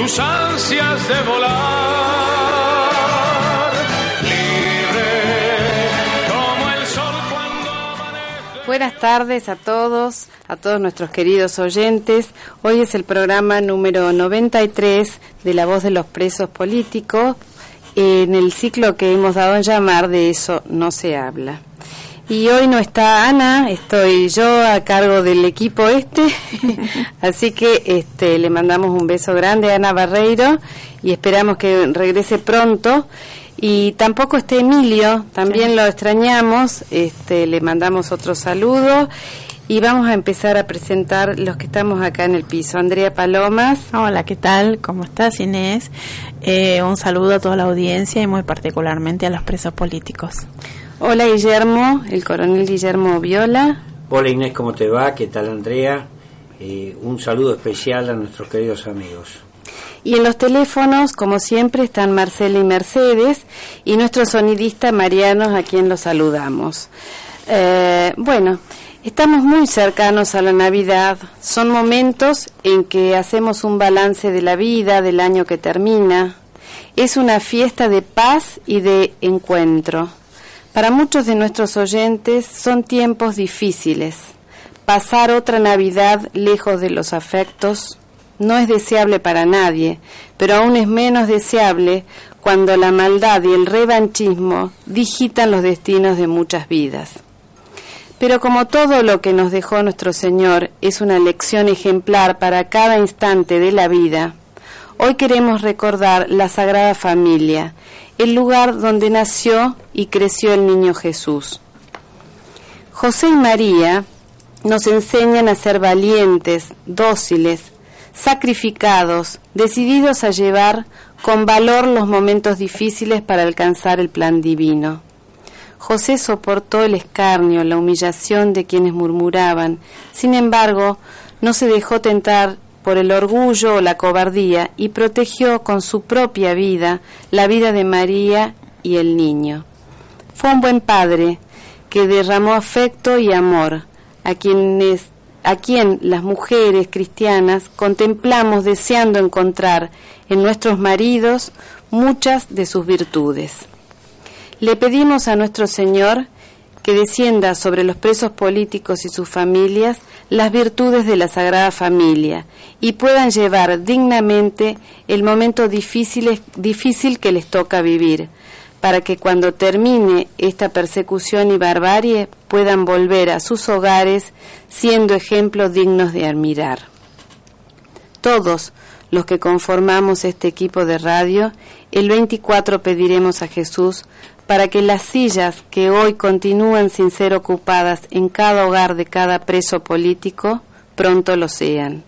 sus ansias de volar. Libre como el sol cuando amanece. Buenas tardes a todos, a todos nuestros queridos oyentes. Hoy es el programa número 93 de La Voz de los Presos Políticos, en el ciclo que hemos dado en llamar De eso no se habla. Y hoy no está Ana, estoy yo a cargo del equipo este, así que este, le mandamos un beso grande a Ana Barreiro y esperamos que regrese pronto. Y tampoco está Emilio, también lo extrañamos, este, le mandamos otro saludo y vamos a empezar a presentar los que estamos acá en el piso. Andrea Palomas. Hola, ¿qué tal? ¿Cómo estás, Inés? Eh, un saludo a toda la audiencia y muy particularmente a los presos políticos. Hola Guillermo, el coronel Guillermo Viola. Hola Inés, ¿cómo te va? ¿Qué tal Andrea? Eh, un saludo especial a nuestros queridos amigos. Y en los teléfonos, como siempre, están Marcela y Mercedes y nuestro sonidista Mariano, a quien los saludamos. Eh, bueno, estamos muy cercanos a la Navidad. Son momentos en que hacemos un balance de la vida, del año que termina. Es una fiesta de paz y de encuentro. Para muchos de nuestros oyentes son tiempos difíciles. Pasar otra Navidad lejos de los afectos no es deseable para nadie, pero aún es menos deseable cuando la maldad y el revanchismo digitan los destinos de muchas vidas. Pero como todo lo que nos dejó nuestro Señor es una lección ejemplar para cada instante de la vida, hoy queremos recordar la Sagrada Familia, el lugar donde nació y creció el niño Jesús. José y María nos enseñan a ser valientes, dóciles, sacrificados, decididos a llevar con valor los momentos difíciles para alcanzar el plan divino. José soportó el escarnio, la humillación de quienes murmuraban, sin embargo, no se dejó tentar por el orgullo o la cobardía y protegió con su propia vida la vida de María y el niño. Fue un buen padre que derramó afecto y amor a quienes a quien las mujeres cristianas contemplamos deseando encontrar en nuestros maridos muchas de sus virtudes. Le pedimos a nuestro Señor que descienda sobre los presos políticos y sus familias las virtudes de la Sagrada Familia y puedan llevar dignamente el momento difícil, difícil que les toca vivir, para que cuando termine esta persecución y barbarie puedan volver a sus hogares siendo ejemplos dignos de admirar. Todos los que conformamos este equipo de radio, el 24 pediremos a Jesús para que las sillas que hoy continúan sin ser ocupadas en cada hogar de cada preso político pronto lo sean.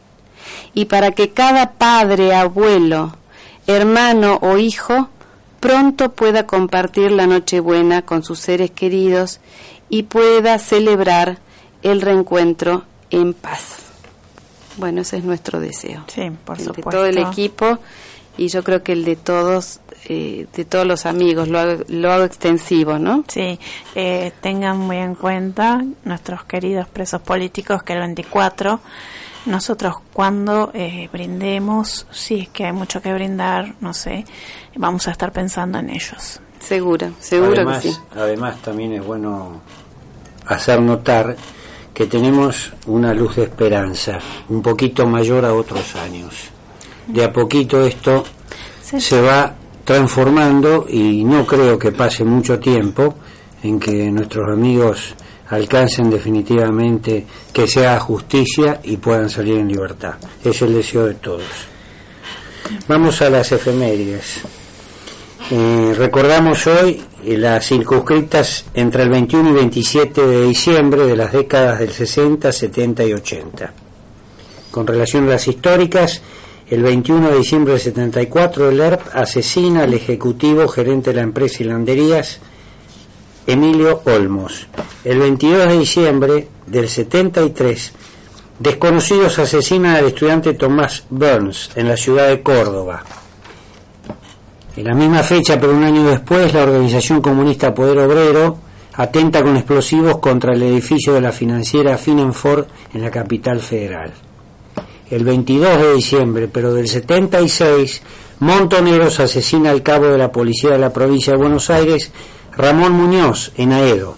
Y para que cada padre, abuelo, hermano o hijo pronto pueda compartir la Nochebuena con sus seres queridos y pueda celebrar el reencuentro en paz. Bueno, ese es nuestro deseo. Sí, por supuesto. Todo el equipo y yo creo que el de todos, eh, de todos los amigos, lo hago, lo hago extensivo, ¿no? Sí, eh, tengan muy en cuenta nuestros queridos presos políticos que el 24 nosotros cuando eh, brindemos, si es que hay mucho que brindar, no sé, vamos a estar pensando en ellos. Seguro, seguro además, que sí. Además también es bueno hacer notar que tenemos una luz de esperanza, un poquito mayor a otros años. De a poquito esto se va transformando y no creo que pase mucho tiempo en que nuestros amigos alcancen definitivamente que sea justicia y puedan salir en libertad. Es el deseo de todos. Vamos a las efemérides. Eh, recordamos hoy las circunscritas entre el 21 y 27 de diciembre de las décadas del 60, 70 y 80. Con relación a las históricas, el 21 de diciembre del 74 el ERP asesina al ejecutivo gerente de la empresa Hilanderías, Emilio Olmos. El 22 de diciembre del 73, desconocidos asesinan al estudiante Tomás Burns en la ciudad de Córdoba. En la misma fecha, pero un año después, la organización comunista Poder Obrero atenta con explosivos contra el edificio de la financiera Finanfor en la capital federal. El 22 de diciembre, pero del 76, Montoneros asesina al cabo de la policía de la provincia de Buenos Aires, Ramón Muñoz, en Aedo.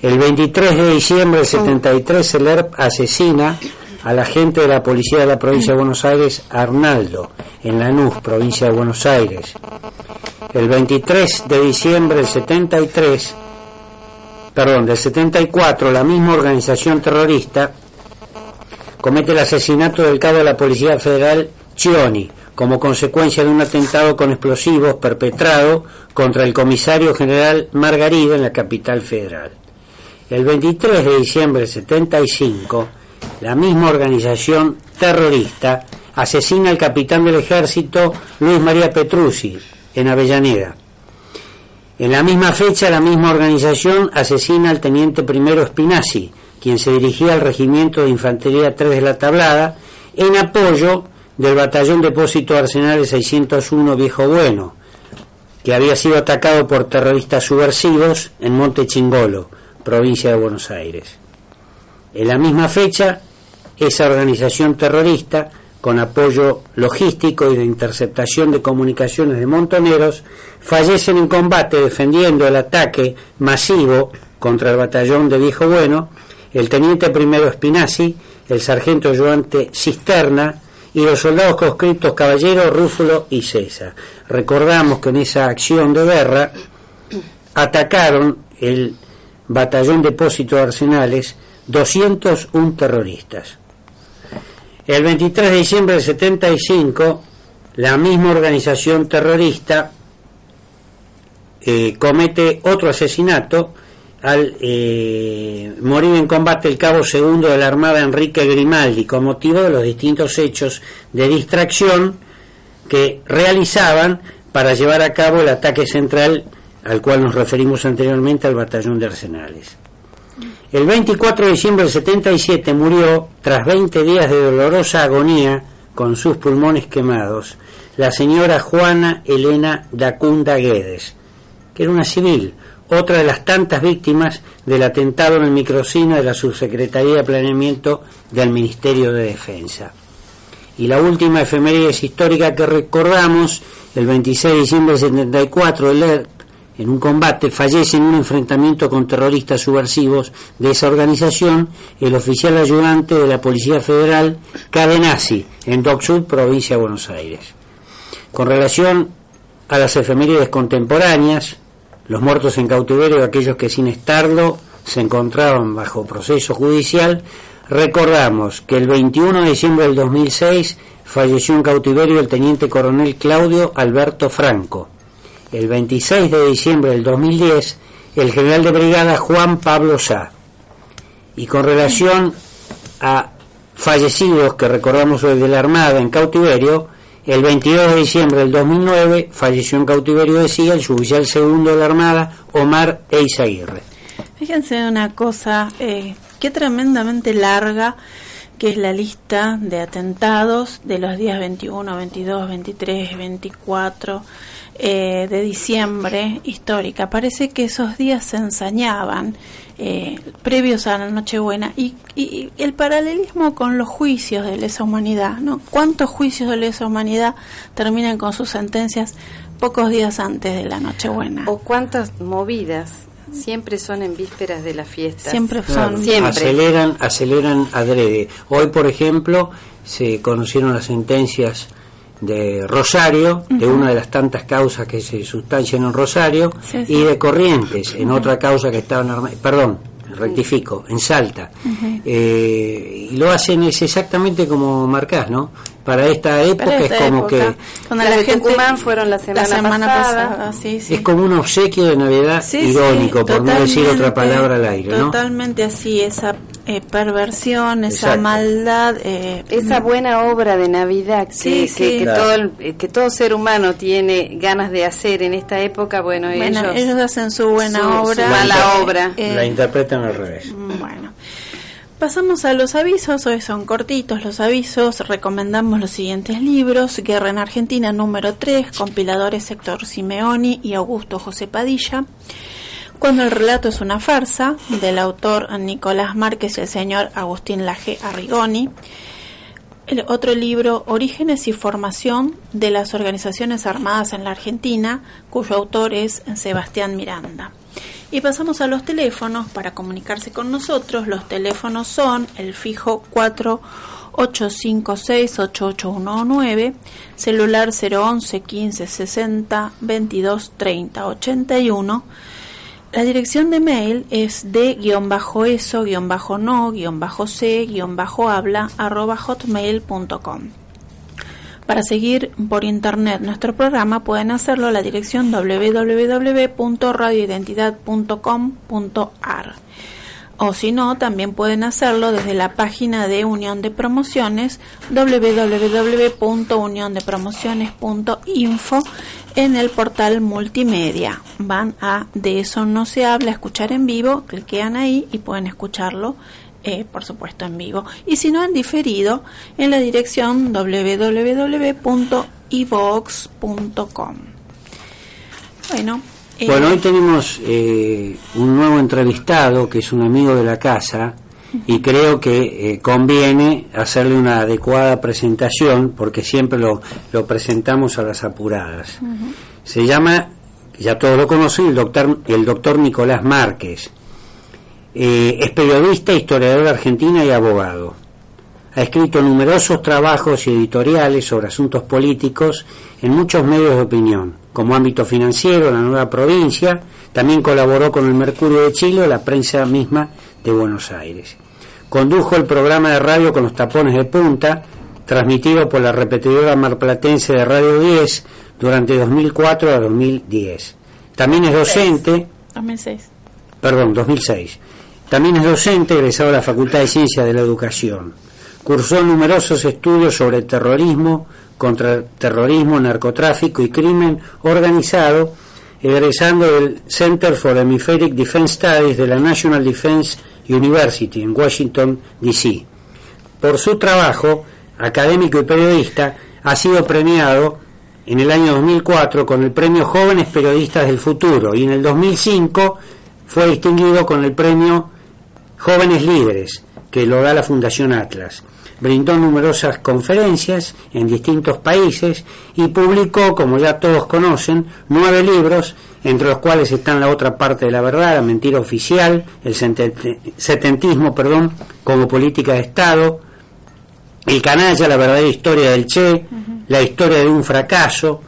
El 23 de diciembre del 73, el ERP asesina al agente de la policía de la provincia de Buenos Aires, Arnaldo, en Lanús, provincia de Buenos Aires. El 23 de diciembre del 73, perdón, del 74, la misma organización terrorista comete el asesinato del cabo de la Policía Federal Chioni, como consecuencia de un atentado con explosivos perpetrado contra el comisario general Margarida en la capital federal. El 23 de diciembre del 75, la misma organización terrorista asesina al capitán del ejército Luis María Petruzzi en Avellaneda. En la misma fecha, la misma organización asesina al teniente primero Spinazzi, quien se dirigía al regimiento de infantería 3 de la Tablada, en apoyo del batallón depósito Arsenales 601 Viejo Bueno, que había sido atacado por terroristas subversivos en Monte Chingolo, provincia de Buenos Aires. En la misma fecha, esa organización terrorista, con apoyo logístico y de interceptación de comunicaciones de montoneros, fallecen en combate defendiendo el ataque masivo contra el batallón de Viejo Bueno, el teniente primero Spinazzi, el sargento ayudante Cisterna y los soldados conscriptos Caballero, Rúfulo y César. Recordamos que en esa acción de guerra atacaron el batallón depósito de arsenales 201 terroristas. El 23 de diciembre del 75, la misma organización terrorista eh, comete otro asesinato al eh, morir en combate el cabo segundo de la Armada Enrique Grimaldi con motivo de los distintos hechos de distracción que realizaban para llevar a cabo el ataque central al cual nos referimos anteriormente al batallón de arsenales. El 24 de diciembre del 77 murió, tras 20 días de dolorosa agonía con sus pulmones quemados, la señora Juana Elena Dacunda Guedes, que era una civil, otra de las tantas víctimas del atentado en el microcino de la Subsecretaría de Planeamiento del Ministerio de Defensa. Y la última efeméride histórica que recordamos, el 26 de diciembre del 74, el en un combate, fallece en un enfrentamiento con terroristas subversivos de esa organización el oficial ayudante de la Policía Federal Cadenazzi, en Dock Sud, provincia de Buenos Aires. Con relación a las efemérides contemporáneas, los muertos en cautiverio, aquellos que sin estarlo se encontraban bajo proceso judicial, recordamos que el 21 de diciembre del 2006 falleció en cautiverio el teniente coronel Claudio Alberto Franco el 26 de diciembre del 2010, el general de brigada Juan Pablo Sá. Y con relación a fallecidos que recordamos hoy de la Armada en cautiverio, el 22 de diciembre del 2009 falleció en cautiverio de SIGA el suboficial segundo de la Armada, Omar Eizaguirre. Fíjense una cosa, eh, qué tremendamente larga que es la lista de atentados de los días 21, 22, 23, 24 eh, de diciembre histórica. Parece que esos días se ensañaban eh, previos a la Nochebuena y, y, el paralelismo con los juicios de lesa humanidad, ¿no? ¿Cuántos juicios de lesa humanidad terminan con sus sentencias pocos días antes de la Nochebuena? O cuántas movidas Siempre son en vísperas de la fiesta. Siempre son. Siempre. Aceleran, aceleran adrede. Hoy, por ejemplo, se conocieron las sentencias de Rosario, de una de las tantas causas que se sustancian en Rosario, Sí, sí. y de Corrientes, en otra causa que estaban armadas, perdón, rectifico, en Salta. Eh, y lo hacen es exactamente como marcás, ¿no? Para esta época Para es como época, que cuando la de gente Tucumán fueron la semana pasada. sí, sí. es como un obsequio de Navidad Sí, irónico, sí, por no decir otra palabra al aire, ¿no? Totalmente así, esa eh, perversión, esa Exacto. maldad. eh, Esa buena obra de Navidad que, Sí, que, sí. que Claro. todo, el- eh, que todo ser humano tiene ganas de hacer en esta época, bueno, bueno, ellos, ellos hacen su buena su- su obra. mala Eh, obra. eh, La interpretan al revés. Bueno, pasamos a los avisos. Hoy son cortitos los avisos. Recomendamos los siguientes libros: Guerra en Argentina, número 3, compiladores Héctor Simeoni y Augusto José Padilla. Cuando el relato es una farsa, del autor Nicolás Márquez y el señor Agustín Laje Arrigoni. El otro libro, Orígenes y Formación de las Organizaciones Armadas en la Argentina, cuyo autor es Sebastián Miranda. Y pasamos a los teléfonos para comunicarse con nosotros. Los teléfonos son el fijo 4856-8819, celular 011 15 60 22 30 81. La dirección de mail es de guion bajo eso, guion bajo no, guion bajo c, guion bajo habla, arroba hotmail.com. Para seguir por internet nuestro programa pueden hacerlo a la dirección www.radioidentidad.com.ar o si no, también pueden hacerlo desde la página de Unión de Promociones www.uniondepromociones.info en el portal multimedia. Van a De eso no se habla, escuchar en vivo, cliquean ahí y pueden escucharlo, eh, por supuesto, en vivo. Y si no, en diferido, en la dirección www.ivox.com. Bueno, eh, Bueno, hoy tenemos eh, un nuevo entrevistado que es un amigo de la casa y creo que eh, conviene hacerle una adecuada presentación porque siempre lo, lo presentamos a las apuradas. Se llama, ya todos lo conocen, el doctor, el doctor Nicolás Márquez. Eh, es periodista, historiador argentina y abogado. Ha escrito numerosos trabajos y editoriales sobre asuntos políticos en muchos medios de opinión, como ámbito financiero, la nueva provincia, también colaboró con el Mercurio de Chile o la prensa misma de Buenos Aires. Condujo el programa de radio con los tapones de punta, transmitido por la repetidora marplatense de Radio 10 durante 2004 a 2010. También es docente, 2006. perdón, 2006. También es docente egresado de la Facultad de Ciencias de la Educación. Cursó numerosos estudios sobre terrorismo, contraterrorismo, narcotráfico y crimen organizado, egresando del Center for Hemispheric Defense Studies de la National Defense University en Washington, D.C. Por su trabajo académico y periodista, ha sido premiado en el año 2004 con el premio Jóvenes Periodistas del Futuro y en el 2005 fue distinguido con el premio Jóvenes Líderes, que lo da la Fundación Atlas. Brindó numerosas conferencias en distintos países y publicó, como ya todos conocen, nueve libros, entre los cuales están La otra parte de la verdad, La mentira oficial, El seten- setentismo, perdón, como política de Estado, El canalla, La verdadera historia del Che, La historia de un fracaso,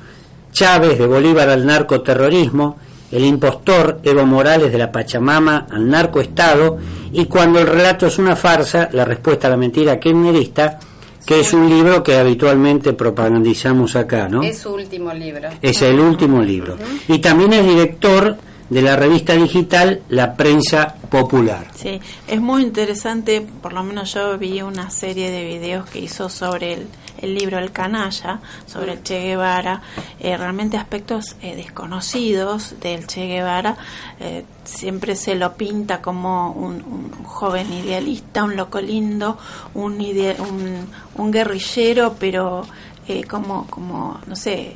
Chávez de Bolívar al narcoterrorismo, El impostor Evo Morales de la Pachamama al narcoestado y Cuando el relato es una farsa, la respuesta a la mentira kirchnerista, que es un libro que habitualmente propagandizamos acá, ¿no? Es su último libro. Es el último libro. Y también es director de la revista digital La Prensa Popular. Sí, es muy interesante, por lo menos yo vi una serie de videos que hizo sobre el, el libro El Canalla, sobre el Che Guevara, eh, realmente aspectos eh, desconocidos del Che Guevara, eh, siempre se lo pinta como un, un joven idealista, un loco lindo, un, ide- un, un guerrillero, pero eh, como, como, no sé,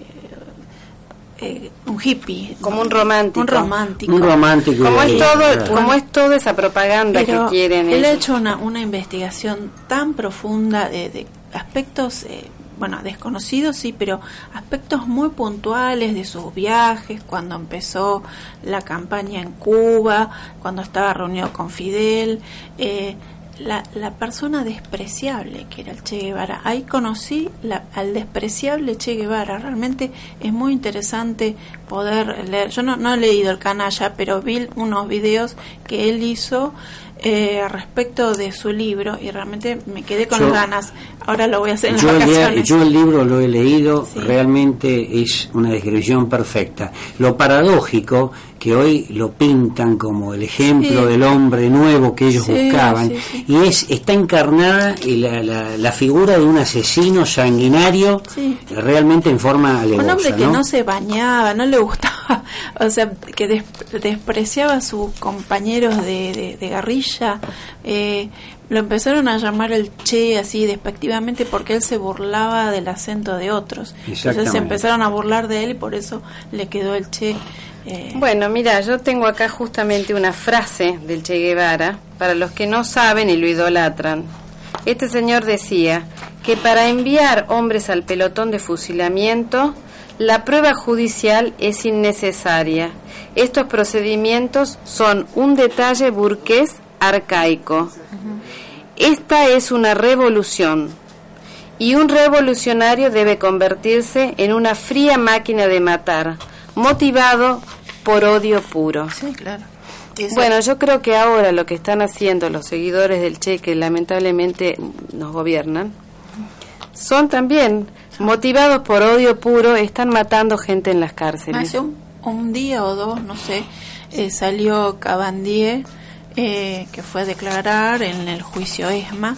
eh, un hippie. Como un romántico. Un romántico. Un romántico. Como es todo, como es toda esa propaganda Pero que quieren él ha hecho una, una investigación tan profunda de, de aspectos, eh, bueno, desconocido sí, pero aspectos muy puntuales de sus viajes, cuando empezó la campaña en Cuba, cuando estaba reunido con Fidel, eh, la, la, persona despreciable que era el Che Guevara. Ahí conocí la, al despreciable Che Guevara. Realmente es muy interesante poder leer. Yo no, no he leído el canalla, pero vi unos videos que él hizo eh, respecto de su libro y realmente me quedé con ganas. Ahora lo voy a hacer en yo las vacaciones. El, yo el libro lo he leído, realmente es una descripción perfecta. Lo paradójico que hoy lo pintan como el ejemplo del hombre nuevo que ellos buscaban y es está encarnada la, la, la, figura de un asesino sanguinario realmente en forma alevosa. Un hombre que ¿no? se bañaba, no le gustaba, o sea, que despreciaba a sus compañeros de, de, de guerrilla. Eh, lo empezaron a llamar el Che así despectivamente porque él se burlaba del acento de otros. Entonces se empezaron a burlar de él y por eso le quedó el Che. Eh. Bueno, mira, yo tengo acá justamente una frase del Che Guevara para los que no saben y lo idolatran. Este señor decía que para enviar hombres al pelotón de fusilamiento, la prueba judicial es innecesaria. Estos procedimientos son un detalle burgués arcaico. Esta es una revolución y un revolucionario debe convertirse en una fría máquina de matar, motivado por odio puro. Sí, claro. Bueno, yo creo que ahora lo que están haciendo los seguidores del Che, que lamentablemente nos gobiernan, son también motivados por odio puro, están matando gente en las cárceles. Hace un, día o dos, no sé, eh, salió Cabandier eh, que fue a declarar en el juicio ESMA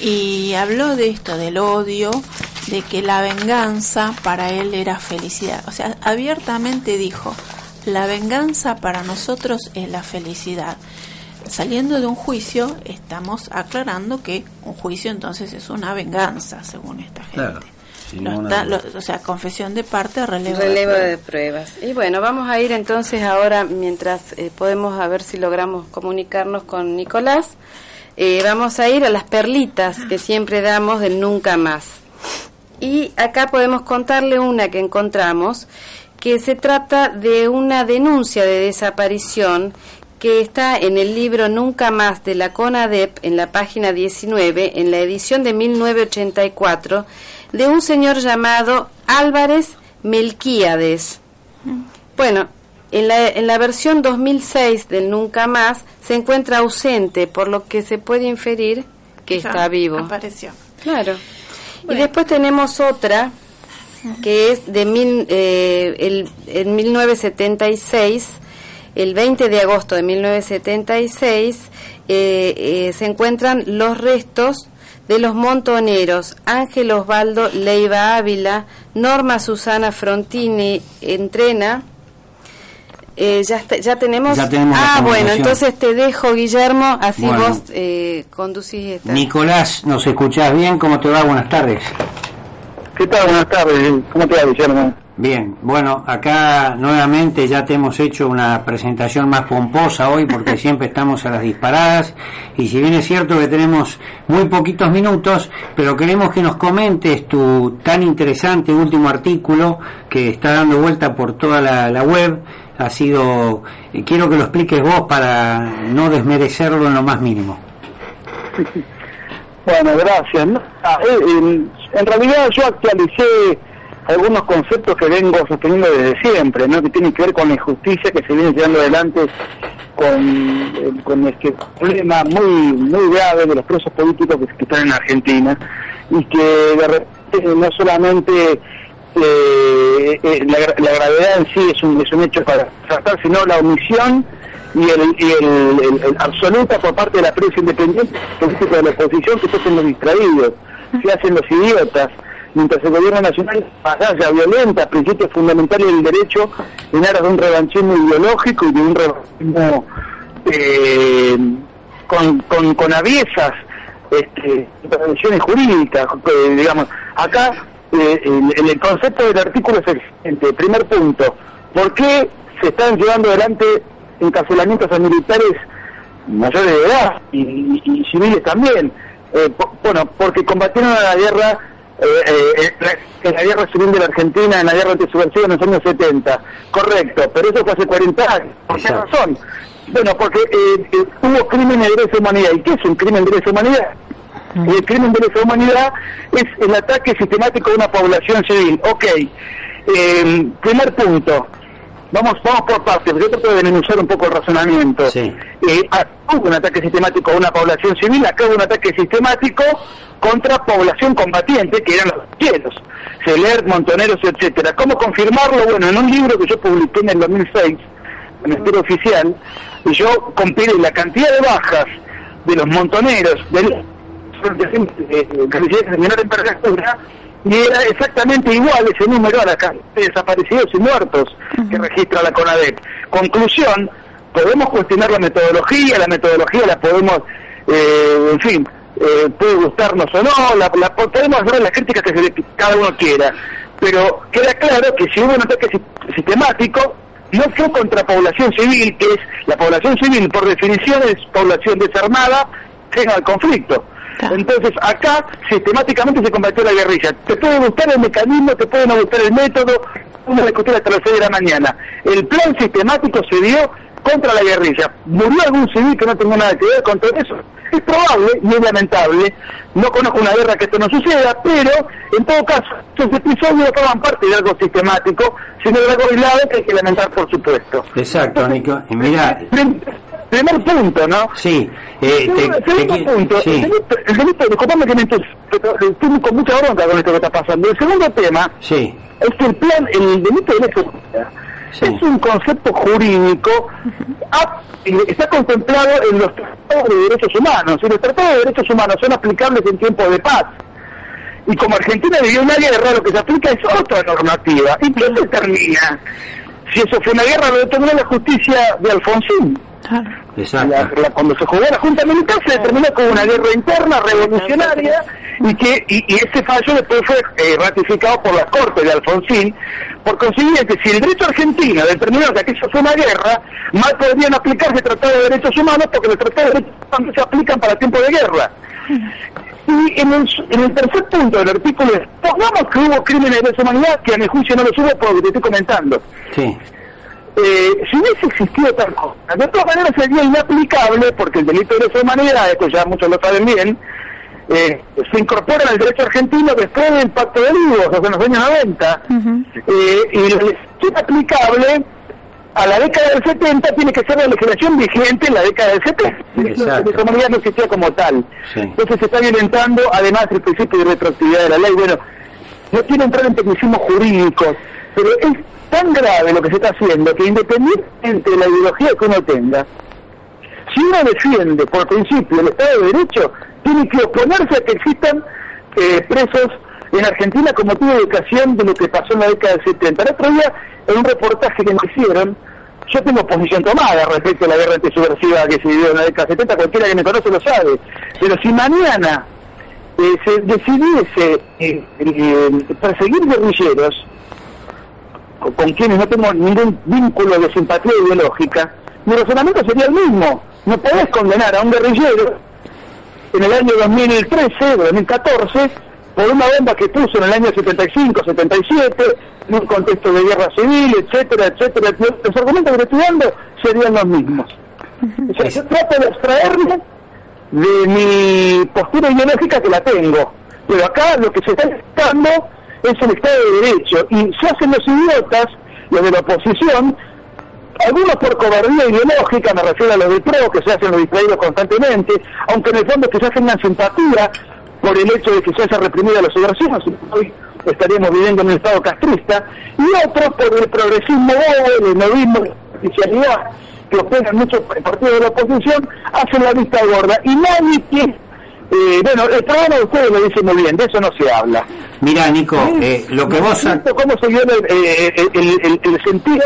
y habló de esto, del odio, de que la venganza para él era felicidad. O sea, abiertamente dijo, la venganza para nosotros es la felicidad. Saliendo de un juicio, estamos aclarando que un juicio entonces es una venganza, según esta gente o sea, confesión de parte, relevo, relevo de, pruebas. Y bueno, vamos a ir entonces ahora, mientras eh, podemos a ver si logramos comunicarnos con Nicolás, eh, vamos a ir a las perlitas que siempre damos del nunca más. Y acá podemos contarle una que encontramos, que se trata de una denuncia de desaparición que está en el libro Nunca más de la CONADEP, en la página 19, en la edición de 1984, de un señor llamado Álvarez Melquíades. Bueno, en la, en la versión 2006 del Nunca Más se encuentra ausente, por lo que se puede inferir que está vivo. Apareció. Claro. Y después tenemos otra que es de mil, eh, el, en 1976, el 20 de agosto de 1976, eh, eh, se encuentran los restos de los montoneros Ángel Osvaldo Leiva Ávila, Norma Susana Frontini entrena. Eh, ya, ya tenemos. ah, bueno, entonces te dejo, Guillermo, así vos eh, conducís esta. Nicolás, ¿nos escuchás bien? ¿Cómo te va? Buenas tardes. ¿Qué tal? Buenas tardes. ¿Cómo te va, Guillermo? Bien, bueno, acá nuevamente ya te hemos hecho una presentación más pomposa hoy porque siempre estamos a las disparadas y si bien es cierto que tenemos muy poquitos minutos, pero queremos que nos comentes tu tan interesante último artículo que está dando vuelta por toda la, web. Ha sido, quiero que lo expliques vos para no desmerecerlo en lo más mínimo. Bueno, gracias. Ah, eh, en realidad yo actualicé algunos conceptos que vengo sosteniendo desde siempre, ¿no? que tienen que ver con la injusticia que se viene llevando adelante con, eh, con este problema muy muy grave de los presos políticos que, están en Argentina y que no solamente eh, eh, la, gravedad en sí es un, es un hecho para tratar, sino la omisión y el, y el, absoluta por parte de la prensa independiente política de la oposición que se hacen los distraídos, se hacen los idiotas, mientras el gobierno nacional batalla violenta principios fundamentales del derecho en aras de un revanchismo ideológico y de un revanchismo eh, con, con, aviesas este, jurídicas, eh, digamos. Acá eh, el, el, concepto del artículo es el siguiente. Primer punto, ¿por qué se están llevando adelante encarcelamientos a militares mayores de edad y, y civiles también? bueno, porque combatieron a la guerra eh, en la guerra civil de la Argentina, en la guerra antisubversiva en los años 70. Correcto, pero eso fue hace 40 años. ¿Por qué razón? Bueno, porque hubo crímenes de lesa humanidad. ¿Y qué es un crimen de lesa humanidad? El crimen de lesa humanidad es el ataque sistemático de una población civil. Ok, primer punto, vamos vamos por partes, yo trato de denunciar un poco el razonamiento. Sí. Eh, hubo un ataque sistemático a una población civil, acá hubo un ataque sistemático contra población combatiente, que eran los cielos, Celer, Montoneros, etcétera. ¿Cómo confirmarlo? Bueno, en un libro que yo publiqué en el 2006, en el estilo oficial, yo comparé la cantidad de bajas de los montoneros, del y era exactamente igual ese número a la de desaparecidos y muertos que registra la CONADEP. Conclusión, podemos cuestionar la metodología, la metodología la podemos, eh, en fin, eh, puede gustarnos o no, la, podemos hacer las críticas que, cada uno quiera, pero queda claro que si hubo un ataque sistemático, no fue contra población civil, que es la población civil, por definición es población desarmada, en al conflicto. Entonces, acá sistemáticamente se combatió la guerrilla. Te puede gustar el mecanismo, te puede no gustar el método, uno discutir hasta las 6 de la mañana. El plan sistemático se dio contra la guerrilla. ¿Murió algún civil que no tenga nada que ver con todo eso? Es probable y es lamentable. No conozco una guerra que esto no suceda, pero en todo caso, esos episodios forman parte de algo sistemático, sino de algo aislado que hay que lamentar, por supuesto. Exacto, Nico. Y mira, primer punto, ¿no? Sí. Eh, segundo, punto, sí. el delito, disculpame que me estoy con mucha bronca con esto que está pasando. El segundo tema sí. es que el plan, el delito de lesa es un concepto jurídico, está contemplado en los tratados de derechos humanos, y los tratados de derechos humanos son aplicables en tiempos de paz. Y como Argentina vivió una guerra, lo que se aplica es otra normativa. ¿Y qué determina? Si eso fue una guerra, lo determinó la justicia de Alfonsín. Exacto. cuando se jugó la Junta Militar se determinó como una guerra interna revolucionaria y que y, ese fallo después fue eh, ratificado por la Corte de Alfonsín. Por consiguiente, si el derecho argentino determinó que aquello fue una guerra, más podrían aplicarse tratados de derechos humanos porque los tratados de derechos humanos se aplican para tiempo de guerra. Y en el, en el tercer punto del artículo, pongamos que hubo crímenes de lesa humanidad, que a mi juicio no lo hubo por lo que te estoy comentando. Sí eh, si hubiese existido tal cosa, de todas maneras sería inaplicable porque el delito de lesa humanidad, esto ya muchos lo saben bien, eh, se incorpora en el derecho argentino después del Pacto de Olivos, o sea, en los años 90, eh, y lo es aplicable a la década del 70 tiene que ser la legislación vigente en la década del 70. La lesa humanidad no existía como tal. Entonces se está violentando además el principio de retroactividad de la ley. Bueno, no quiero entrar en tecnicismos jurídicos, pero es tan grave lo que se está haciendo que independientemente de la ideología que uno tenga, si uno defiende por principio el Estado de Derecho, tiene que oponerse a que existan eh, presos en Argentina como motivo de educación de lo que pasó en la década del 70. El otro día, en un reportaje que me hicieron, yo tengo posición tomada respecto a la guerra antisubversiva que se vivió en la década del 70, cualquiera que me conoce lo sabe. Pero si mañana eh, se decidiese eh, perseguir guerrilleros, con quienes no tengo ningún vínculo de simpatía ideológica, mi razonamiento sería el mismo. No podés condenar a un guerrillero en el año 2013 2014 por una bomba que puso en el año 75, 77, en un contexto de guerra civil, etcétera, etcétera. Los argumentos que estoy dando serían los mismos. O sea, yo trato de extraerme de mi postura ideológica que la tengo. Pero acá lo que se está buscando es el Estado de Derecho. Y se hacen los idiotas, los de la oposición, algunos por cobardía ideológica, me refiero a los del PRO, que se hacen los distraídos constantemente, aunque en el fondo quizás tengan simpatía por el hecho de que se haya reprimido a los subversivos, hoy estaríamos viviendo en un estado castrista, y otros por el progresismo bobo, el novismo, la oficialidad que operan muchos partidos de la oposición, hacen la vista gorda, y nadie tiene eh, bueno, el programa de ustedes lo dice muy bien, de eso no se habla. Mira, Nico, eh, lo que vos... ¿Cómo se dio eh, el, el, sentido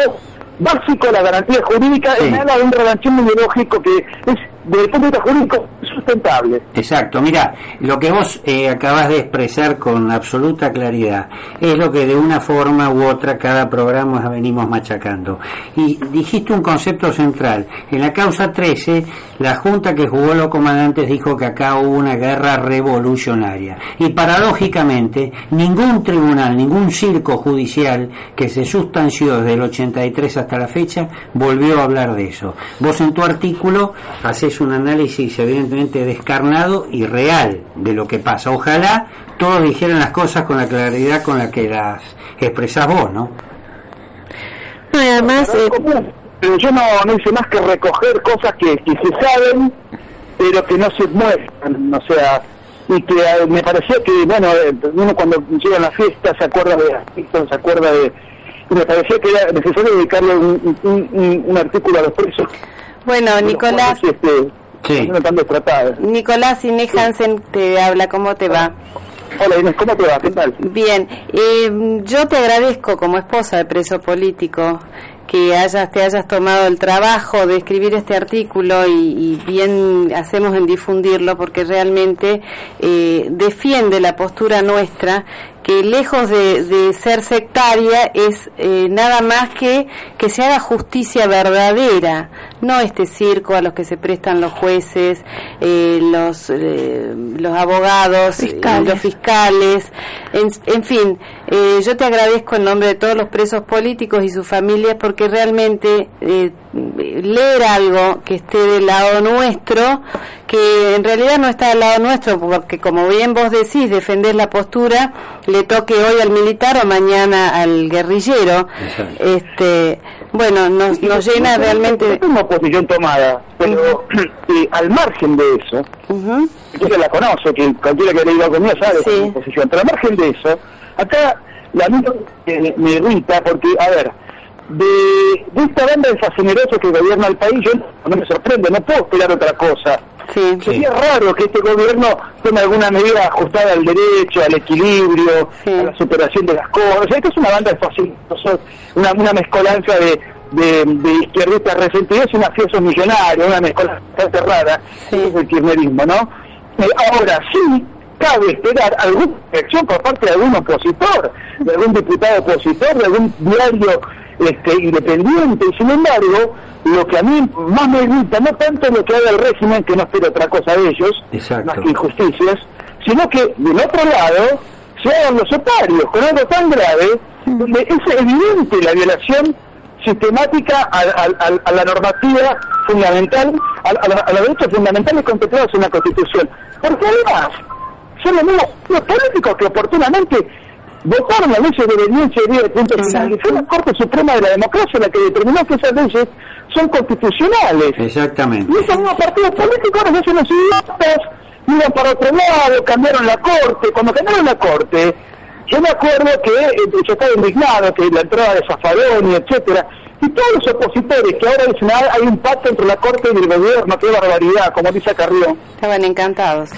básico de la garantía jurídica en nada de un revanchismo ideológico que es desde el punto jurídico sustentable. Exacto, mira, lo que vos eh, acabas de expresar con absoluta claridad es lo que de una forma u otra cada programa venimos machacando. Y dijiste un concepto central. En la causa 13, la junta que jugó los comandantes dijo que acá hubo una guerra revolucionaria. Y paradójicamente, ningún tribunal, ningún circo judicial que se sustanció desde el 83 hasta la fecha volvió a hablar de eso. Vos en tu artículo haces un análisis evidentemente descarnado y real de lo que pasa. Ojalá todos dijeran las cosas con la claridad con la que las expresás vos, ¿no? además... Eh, yo no, no hice más que recoger cosas que, que se saben, pero que no se muestran, o sea, y que eh, me parecía que, bueno, eh, uno cuando llega a la fiesta se acuerda de se acuerda de... Y me parecía que era necesario dedicarle un, un, un, artículo a los presos. Bueno, Nicolás... Este, sí. Nicolás Inés Hansen te habla, ¿cómo te va? Hola Inés, ¿cómo te va? ¿Qué tal? Bien, eh, yo te agradezco como esposa de preso político que hayas, te hayas tomado el trabajo de escribir este artículo y, bien hacemos en difundirlo porque realmente eh, defiende la postura nuestra que lejos de, ser sectaria es eh, nada más que que se haga justicia verdadera, no este circo a los que se prestan los jueces, eh, los, eh, los abogados, los fiscales, en, fin, yo te agradezco en nombre de todos los presos políticos y sus familias porque realmente leer algo que esté del lado nuestro, que en realidad no está del lado nuestro, porque como bien vos decís, defender la postura, le toque hoy al militar o mañana al guerrillero. Este, bueno, nos, nos llena realmente... Es una posición tomada, pero al margen de eso, uh la conoce, que cualquiera que le diga conmigo sabe sí. posición, pero al margen de eso, acá la me, me irrita porque, a ver, de, esta banda de fascinerosos que gobierna el país, yo no me sorprende, no puedo esperar otra cosa. Sería raro que este gobierno tome alguna medida ajustada al derecho, al equilibrio, a la superación de las cosas. O sea, esto es una banda de fascinerosos, una, una mezcolanza de, de, de izquierdistas resentidos y mafiosos millonarios, una mezcolanza rara, es el kirchnerismo, ¿no? Eh, ahora sí, cabe esperar alguna reacción por parte de algún opositor, de algún diputado opositor, de algún diario este, independiente, y sin embargo, lo que a mí más me gusta, no tanto lo que haga el régimen, que no espero otra cosa de ellos, más que injusticias, sino que del otro lado se hagan los oparios con algo tan grave, donde es evidente la violación sistemática a, la normativa fundamental, a, a, los derechos fundamentales contemplados en la Constitución. Porque además, son los mismos los políticos que oportunamente votaron las leyes de obediencia y de punto final. Y fue la Corte Suprema de la Democracia la que determinó que esas leyes son constitucionales. Exactamente. Y esos mismos partidos políticos ahora hacen los idiotas, iban para otro lado, cambiaron la Corte. Cuando cambiaron la Corte, yo me acuerdo que eh, yo estaba indignado que la entrada de Zaffaroni, etcétera, y todos los opositores que ahora dicen ah, hay un pacto entre la Corte y el gobierno, qué barbaridad, como dice Carrión. Estaban encantados.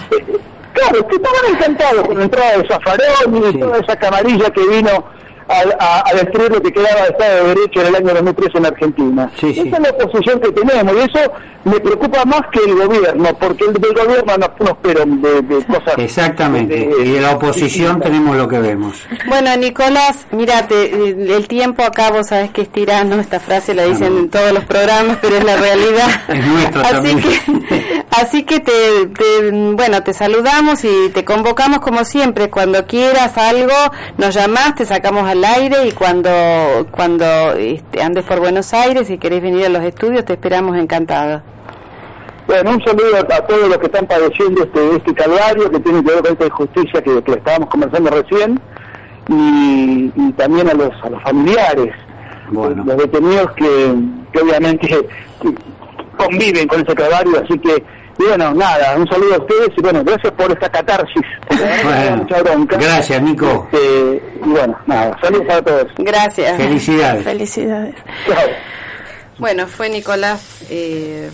Claro, que estaban encantados con la entrada de Zafarón y de toda esa camarilla que vino a, a, destruir lo que quedaba de Estado de Derecho en el año 2003 en Argentina. Esa es la posición que tenemos y eso me preocupa más que el gobierno, porque el del gobierno no, no espero de, cosas... Exactamente, y de la oposición tenemos lo que vemos. Bueno, Nicolás, mírate, el tiempo acá vos sabés que es tirano, esta frase la dicen en todos los programas, pero es la realidad. Es nuestra así también. Que, así que te, te, bueno, te saludamos y te convocamos como siempre, cuando quieras algo, nos llamás, te sacamos al aire y cuando, cuando este, andes por Buenos Aires y querés venir a los estudios, te esperamos encantados. Bueno, un saludo a, todos los que están padeciendo este, este calvario que tiene que ver con esta injusticia que, que estábamos conversando recién y, también a los, a los familiares, bueno. los detenidos que, que obviamente conviven con ese calvario, así que y bueno, nada, un saludo a ustedes y bueno, gracias por esta catarsis. Gracias, Nico. Este, y bueno, nada, saludos para todos. Gracias. Felicidades. Felicidades. Bueno, fue Nicolás. Eh,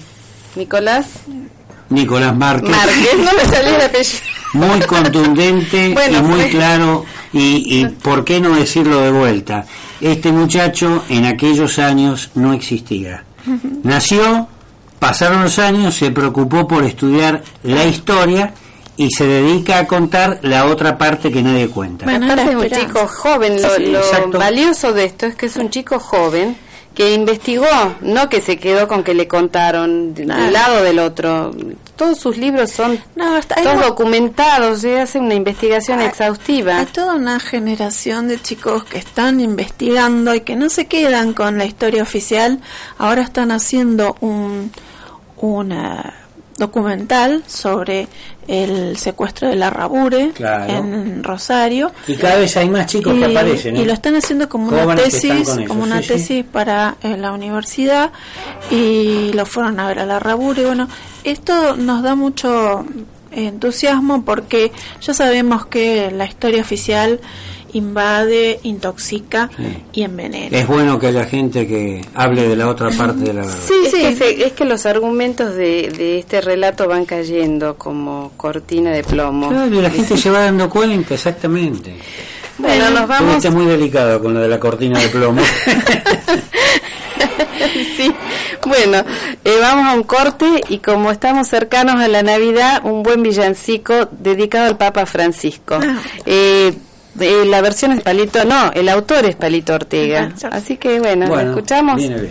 Nicolás. Nicolás Márquez. Márquez, no me salió el apellido. Muy contundente y muy claro. Y, y por qué no decirlo de vuelta. Este muchacho en aquellos años no existía. Nació pasaron los años, se preocupó por estudiar la historia y se dedica a contar la otra parte que nadie cuenta. Bueno, Aparte es un chico joven, lo, lo valioso de esto es que es un chico joven que investigó, no que se quedó con que le contaron del lado del otro. Todos sus libros son todos documentados, se hace una investigación exhaustiva. Hay toda una generación de chicos que están investigando y que no se quedan con la historia oficial, ahora están haciendo un una documental sobre el secuestro de la Rabure en Rosario. Y cada vez hay más chicos que aparecen. Y lo están haciendo como una tesis, como una tesis para eh, la universidad y lo fueron a ver a la Rabure. Bueno, esto nos da mucho entusiasmo porque ya sabemos que la historia oficial invade, intoxica y envenena. Es bueno que haya gente que hable de la otra parte de la verdad. Sí, sí, es, que, los argumentos de, este relato van cayendo como cortina de plomo. Claro, y la gente se va dando cuenta, exactamente. Bueno, nos vamos. muy delicado con lo de la cortina de plomo. sí. Bueno, eh, vamos a un corte y como estamos cercanos a la Navidad, un buen villancico dedicado al Papa Francisco. Ah. Eh, eh, la versión es Palito, no, el autor es Palito Ortega. Así que bueno, ¿lo escuchamos. Viene bien.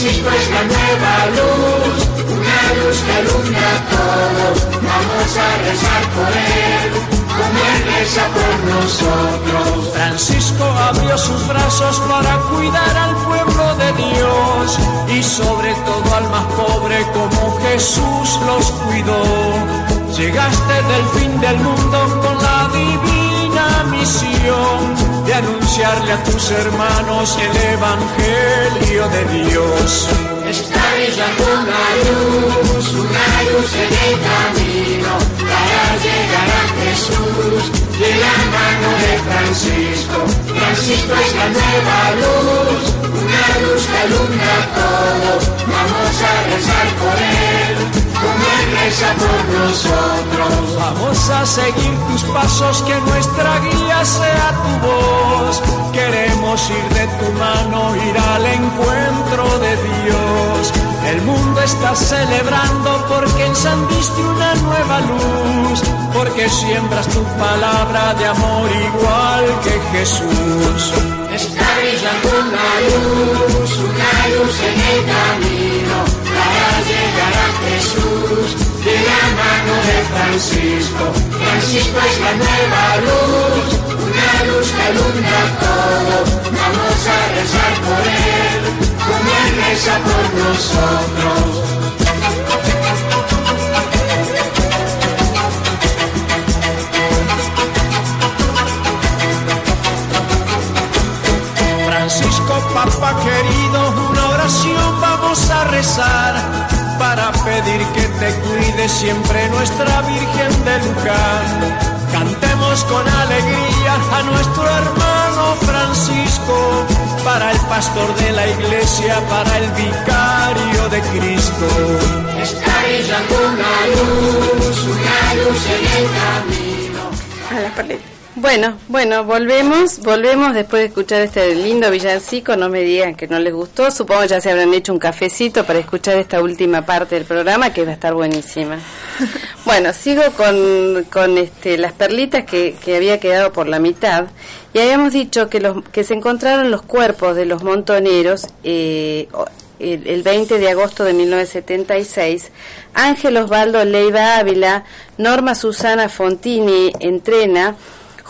Francisco es la nueva luz, una luz que alumbra todo. Vamos a rezar por él, como él reza por nosotros. Francisco abrió sus brazos para cuidar al pueblo de Dios y sobre todo al más pobre como Jesús los cuidó. Llegaste del fin del mundo con la divina de anunciarle a tus hermanos el Evangelio de Dios. Está brillando una luz, una luz en el camino para llegar a Jesús de la mano de Francisco. Francisco es la nueva luz, una luz que alumbra todo. Vamos a rezar por él, por nosotros. Vamos a seguir tus pasos, que nuestra guía sea tu voz. Queremos ir de tu mano, ir al encuentro de Dios. El mundo está celebrando porque encendiste una nueva luz, porque siembras tu palabra de amor igual que Jesús. Está brillando una luz, una luz en el camino Jesús de la mano de Francisco. Francisco es la nueva luz, una luz que alumbra todo. Vamos a rezar por él, como él reza por nosotros. Francisco, papá querido, una oración vamos a rezar para pedir que te cuide siempre nuestra Virgen del Luján. Cantemos con alegría a nuestro hermano Francisco, para el pastor de la iglesia, para el vicario de Cristo. Está brillando una luz, una luz en el camino. A la paleta. Bueno, bueno, volvemos, volvemos después de escuchar este lindo villancico, no me digan que no les gustó, supongo ya se habrán hecho un cafecito para escuchar esta última parte del programa que va a estar buenísima. Bueno, sigo con, con este, las perlitas que, que había quedado por la mitad. Y habíamos dicho que, los, que se encontraron los cuerpos de los montoneros eh, el, el 20 de agosto de 1976, Ángel Osvaldo Leiva Ávila, Norma Susana Fontini Entrena,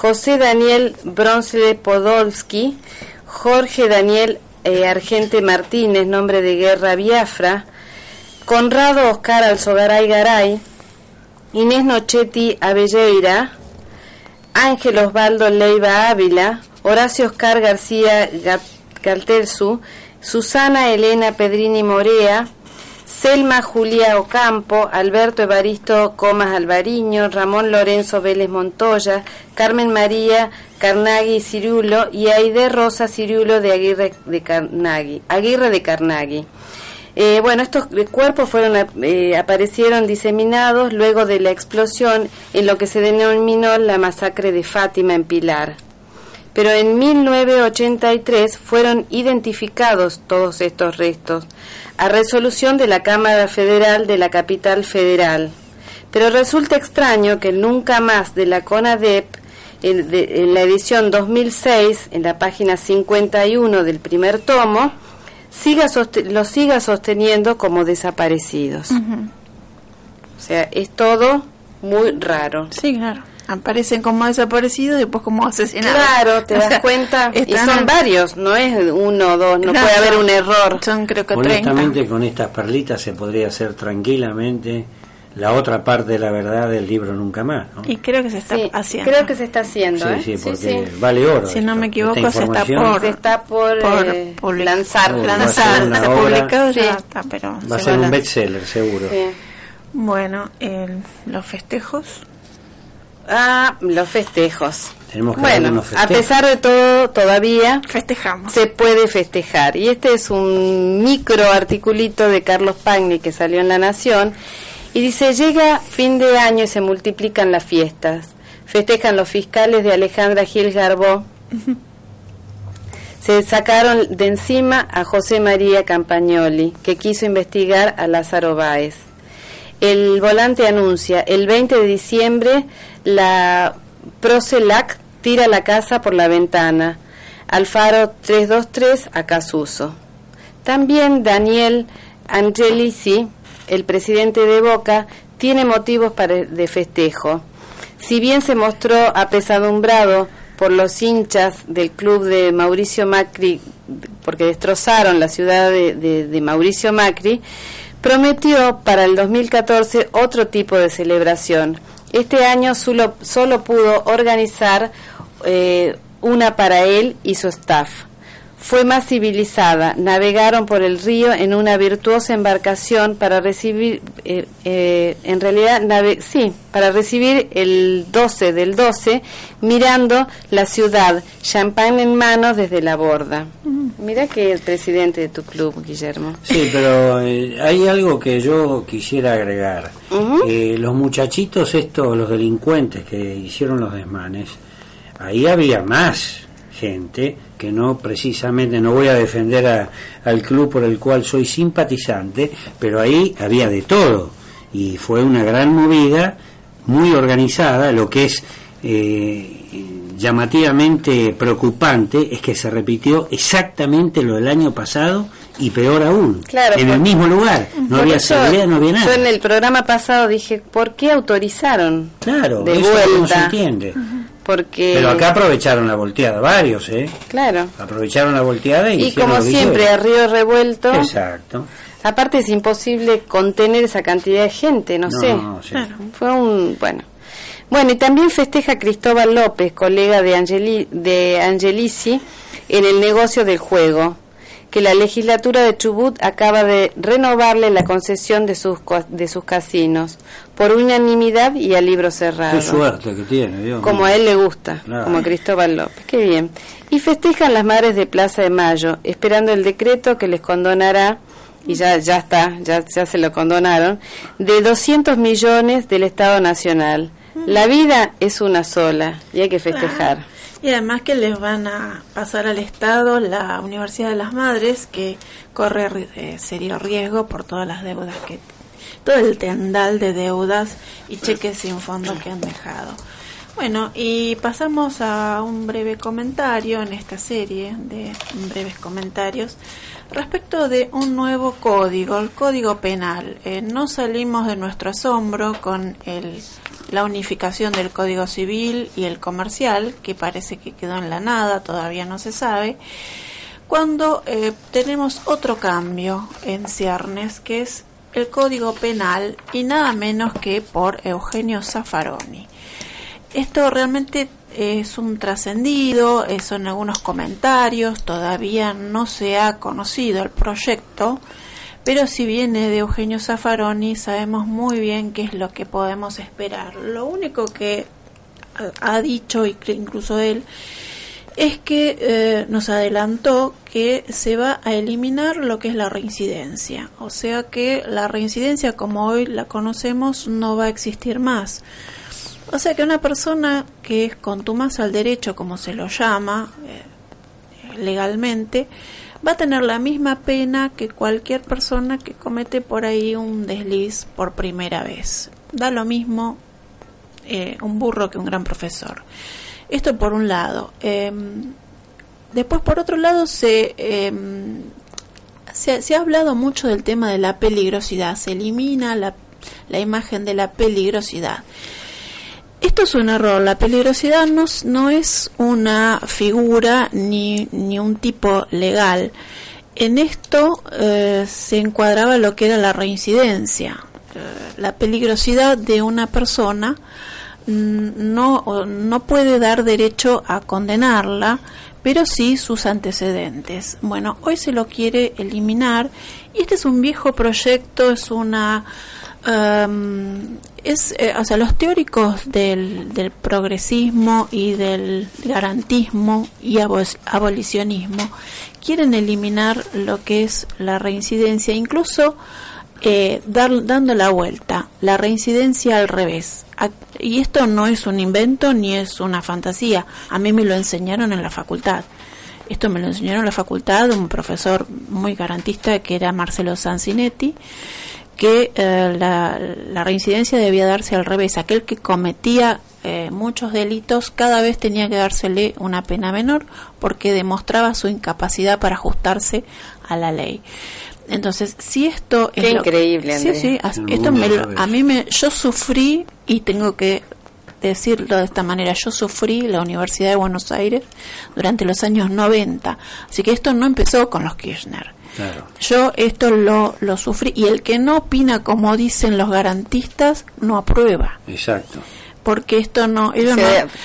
José Daniel Bronce Podolski, Jorge Daniel eh, Argente Martínez, nombre de guerra Biafra, Conrado Oscar Alzogaray Garay, Inés Nochetti Avelleira, Ángel Osvaldo Leiva Ávila, Horacio Oscar García Galtelsu, Susana Elena Pedrini Morea, Selma Julia Ocampo, Alberto Evaristo Comas Alvariño, Ramón Lorenzo Vélez Montoya, Carmen María Carnaghi Cirulo y Aide Rosa Cirulo de Aguirre de Carnaghi. Aguirre de Carnaghi. Eh, bueno, estos cuerpos fueron eh, aparecieron diseminados luego de la explosión en lo que se denominó la masacre de Fátima en Pilar. Pero en 1983 fueron identificados todos estos restos a resolución de la Cámara Federal de la Capital Federal. Pero resulta extraño que nunca más de la CONADEP, en, la edición 2006, en la página 51 del primer tomo, siga los siga sosteniendo como desaparecidos. O sea, es todo muy raro. Sí, claro aparecen como desaparecidos y después como asesinados. Claro, te das cuenta. Y son varios, no es uno o dos, no puede haber un error. Son creo que Honestamente, con estas perlitas se podría hacer tranquilamente la otra parte de la verdad del libro Nunca Más. Y creo que se está haciendo. Creo que se está haciendo. Sí, ¿eh? sí, porque vale oro. Si no me equivoco, se está por, se está por, eh, lanzar. lanzar. Se ha publicado ya está, pero va a ser un bestseller, seguro. Bueno, el, los festejos Ah, los festejos. Tenemos que bueno, a pesar de todo, todavía festejamos. Se puede festejar. Y este es un micro articulito de Carlos Pagni que salió en La Nación. Y dice, llega fin de año y se multiplican las fiestas. Festejan los fiscales de Alejandra Gil Garbó. Se sacaron de encima a José María Campagnoli, que quiso investigar a Lázaro Báez. El volante anuncia, el 20 de diciembre la Procelac tira la casa por la ventana. Alfaro 323 a Casuso. También Daniel Angelici, el presidente de Boca, tiene motivos para de festejo. Si bien se mostró apesadumbrado por los hinchas del club de Mauricio Macri, porque destrozaron la ciudad de, de Mauricio Macri, prometió para el 2014 otro tipo de celebración este año solo, solo pudo organizar eh, una para él y su staff. Fue más civilizada. Navegaron por el río en una virtuosa embarcación para recibir, eh, eh, en realidad, sí, para recibir el 12 del 12, mirando la ciudad, champán en manos desde la borda. Mira que el presidente de tu club, Guillermo. Sí, pero eh, hay algo que yo quisiera agregar. Eh, los muchachitos estos, los delincuentes que hicieron los desmanes, ahí había más gente que no precisamente, no voy a defender al club por el cual soy simpatizante, pero ahí había de todo. Y fue una gran movida, muy organizada, lo que es... Eh, llamativamente preocupante es que se repitió exactamente lo del año pasado y peor aún, en el mismo lugar. No había seguridad, no había nada. Yo en el programa pasado dije, ¿por qué autorizaron? Claro, de eso vuelta? no se entiende. Porque... Pero acá aprovecharon la volteada, varios, ¿eh? Claro. Aprovecharon la volteada y... Y como siempre, a río revuelto... Exacto. Aparte es imposible contener esa cantidad de gente, no, sé. Fue un... Bueno. Bueno, y también festeja Cristóbal López, colega de, Angeli, de Angelici, en el negocio del juego, que la legislatura de Chubut acaba de renovarle la concesión de sus, de sus casinos, por unanimidad y a libro cerrado. Qué suerte que tiene, Dios Como a él le gusta, como a Cristóbal López. Qué bien. Y festejan las madres de Plaza de Mayo, esperando el decreto que les condonará y ya, ya está, ya, ya se lo condonaron, de 200 millones del Estado Nacional la vida es una sola y hay que festejar. Y además que les van a pasar al Estado la Universidad de las Madres, que corre eh, serio riesgo por todas las deudas que todo el tendal de deudas y cheques sin fondo que han dejado. Bueno, y pasamos a un breve comentario en esta serie de breves comentarios respecto de un nuevo código, el código penal. Eh, no salimos de nuestro asombro con el la unificación del Código Civil y el comercial, que parece que quedó en la nada, todavía no se sabe, cuando eh, tenemos otro cambio en ciernes, que es el Código Penal y nada menos que por Eugenio Zaffaroni. Esto realmente es un trascendido, eh, son algunos comentarios, todavía no se ha conocido el proyecto, pero si viene de Eugenio Zaffaroni sabemos muy bien qué es lo que podemos esperar. Lo único que ha dicho, incluso él, es que eh, nos adelantó que se va a eliminar lo que es la reincidencia. O sea que la reincidencia como hoy la conocemos no va a existir más. O sea que una persona que es contumaz al derecho, como se lo llama eh, legalmente, va a tener la misma pena que cualquier persona que comete por ahí un desliz por primera vez. Da lo mismo eh, un burro que un gran profesor. Esto por un lado. Em, después, por otro lado, em, se, se, ha hablado mucho del tema de la peligrosidad. Se elimina la, la imagen de la peligrosidad. Esto es un error. La peligrosidad no, es una figura ni, ni un tipo legal. En esto eh, se encuadraba lo que era la reincidencia. Eh, la peligrosidad de una persona Mm, no, no puede dar derecho a condenarla, pero sí sus antecedentes. Bueno, hoy se lo quiere eliminar y este es un viejo proyecto, es una... Es, eh, o sea, los teóricos del, del, progresismo y del garantismo y abolicionismo quieren eliminar lo que es la reincidencia, incluso eh, dar, dando la vuelta, la reincidencia al revés. Y esto no es un invento ni es una fantasía. A mí me lo enseñaron en la facultad. Esto me lo enseñaron en la facultad un profesor muy garantista que era Marcelo Sancinetti, que eh, la, reincidencia debía darse al revés. Aquel que cometía eh, muchos delitos cada vez tenía que dársele una pena menor porque demostraba su incapacidad para ajustarse a la ley. Entonces, si esto es increíble, Sí, sí, esto me, a mí me yo sufrí y tengo que decirlo de esta manera, yo sufrí la Universidad de Buenos Aires durante los años 90, así que esto no empezó con los Kirchner. Yo esto lo, lo sufrí y el que no opina como dicen los garantistas no aprueba. Exacto. Porque esto no ellos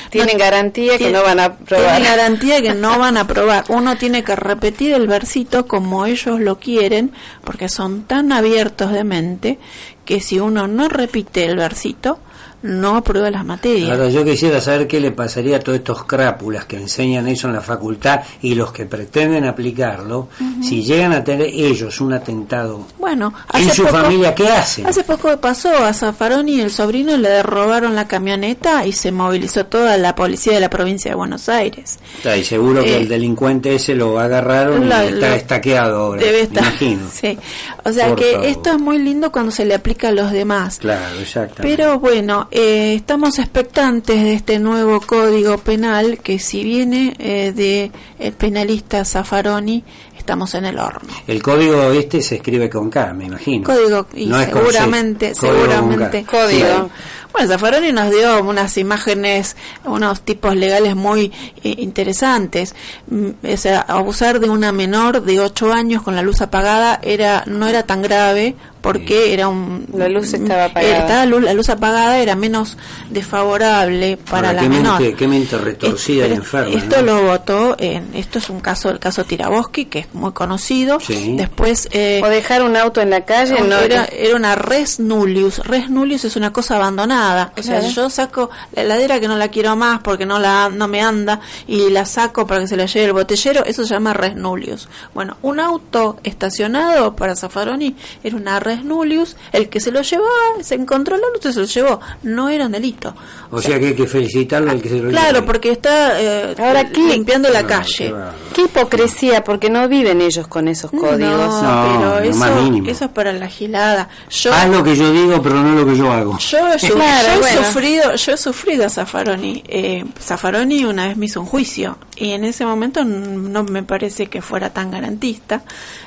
tienen garantía que no van a aprobar. tienen garantía que no van a aprobar. Uno tiene que repetir el versito como ellos lo quieren porque son tan abiertos de mente que si uno no repite el versito no aprueba las materias. Ahora, yo quisiera saber qué le pasaría a todos estos crápulas que enseñan eso en la facultad y los que pretenden aplicarlo, si llegan a tener ellos un atentado bueno, en su familia, ¿qué hacen? Hace poco pasó a Zaffaroni y el sobrino le robaron la camioneta y se movilizó toda la policía de la provincia de Buenos Aires. Está, y seguro que el eh, delincuente ese lo agarraron y está estaqueado ahora, debe estar, imagino. Sí. O sea que esto es muy lindo cuando se le aplica a los demás. Claro, exactamente. Pero bueno, eh, estamos expectantes de este nuevo código penal que si viene eh, de el penalista Zaffaroni estamos en el horno. El código este se escribe con K, me imagino. Código y seguramente, seguramente código. Bueno, Zaffaroni nos dio unas imágenes, unos tipos legales muy eh, interesantes. Mm, o sea, abusar de una menor de 8 años con la luz apagada era no era tan grave porque era un la luz estaba apagada. la luz, apagada era menos desfavorable para la menor qué mente retorcida y enferma esto lo votó en esto es un caso el caso Tiraboski que es muy conocido. Después eh, o dejar un auto en la calle no, era era una res nullius. Res nullius es una cosa abandonada o sea yo saco la heladera que no la quiero más porque no la no me anda y la saco para que se la lleve el botellero eso se llama res nullius bueno un auto estacionado para Zaffaroni era una res Nullius, el que se lo llevó, se encontró la luz y se lo llevó. No era un delito. O, sea, que hay que felicitarlo al que se lo Claro, porque está eh, Ahora aquí, limpiando la calle. Qué, hipocresía, porque no viven ellos con esos códigos. No, pero eso, eso es para la gilada. Yo, Haz lo que yo digo, pero no lo que yo hago. Yo, he sufrido, yo he sufrido a Zaffaroni. Eh, Zaffaroni una vez me hizo un juicio y en ese momento no me parece que fuera tan garantista.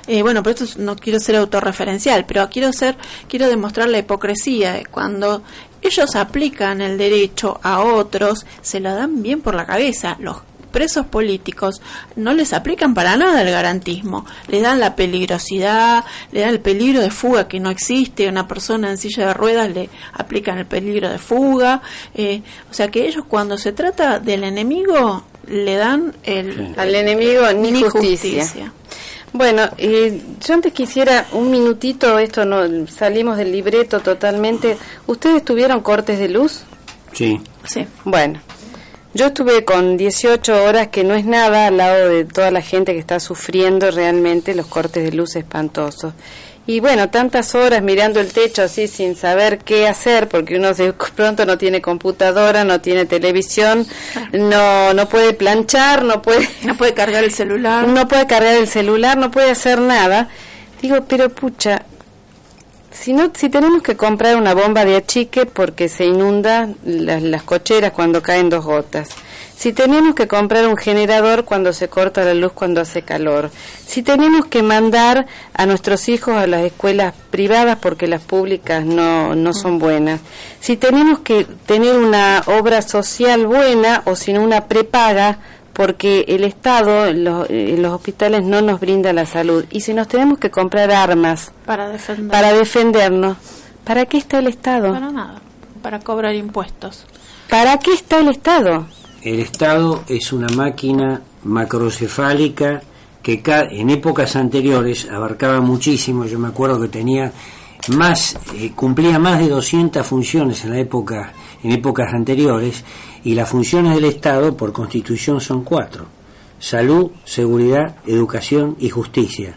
Eh, bueno, por esto no quiero ser autorreferencial, pero quiero ser, quiero demostrar la hipocresía. Cuando ellos aplican el derecho a otros, se lo dan bien por la cabeza. Los presos políticos no les aplican para nada el garantismo, les dan la peligrosidad, le dan el peligro de fuga que no existe, una persona en silla de ruedas le aplican el peligro de fuga, eh, o sea que ellos cuando se trata del enemigo le dan el, al enemigo ni, justicia. Bueno, eh, yo antes quisiera un minutito, esto no salimos del libreto totalmente. ¿Ustedes tuvieron cortes de luz? Sí. Sí. Bueno, yo estuve con 18 horas, que no es nada al lado de toda la gente que está sufriendo realmente los cortes de luz espantosos. Y bueno, tantas horas mirando el techo así sin saber qué hacer, porque uno de pronto no tiene computadora, no tiene televisión, no, no puede planchar, no puede, No puede cargar el celular. no puede cargar el celular, no puede hacer nada. Digo, pero pucha, si no, si tenemos que comprar una bomba de achique porque se inunda las, las cocheras cuando caen dos gotas. Si tenemos que comprar un generador cuando se corta la luz cuando hace calor. Si tenemos que mandar a nuestros hijos a las escuelas privadas porque las públicas no, no son buenas. Si tenemos que tener una obra social buena o sin una prepaga porque el Estado los, en los hospitales no nos brinda la salud. Y si nos tenemos que comprar armas Para defender. para defendernos, ¿para qué está el Estado? Para nada. Para cobrar impuestos. ¿Para qué está el Estado? El Estado es una máquina macrocefálica que en épocas anteriores abarcaba muchísimo. Yo me acuerdo que tenía más, eh, cumplía más de 200 funciones en la época, en épocas anteriores, y las funciones del Estado por constitución son cuatro: salud, seguridad, educación y justicia.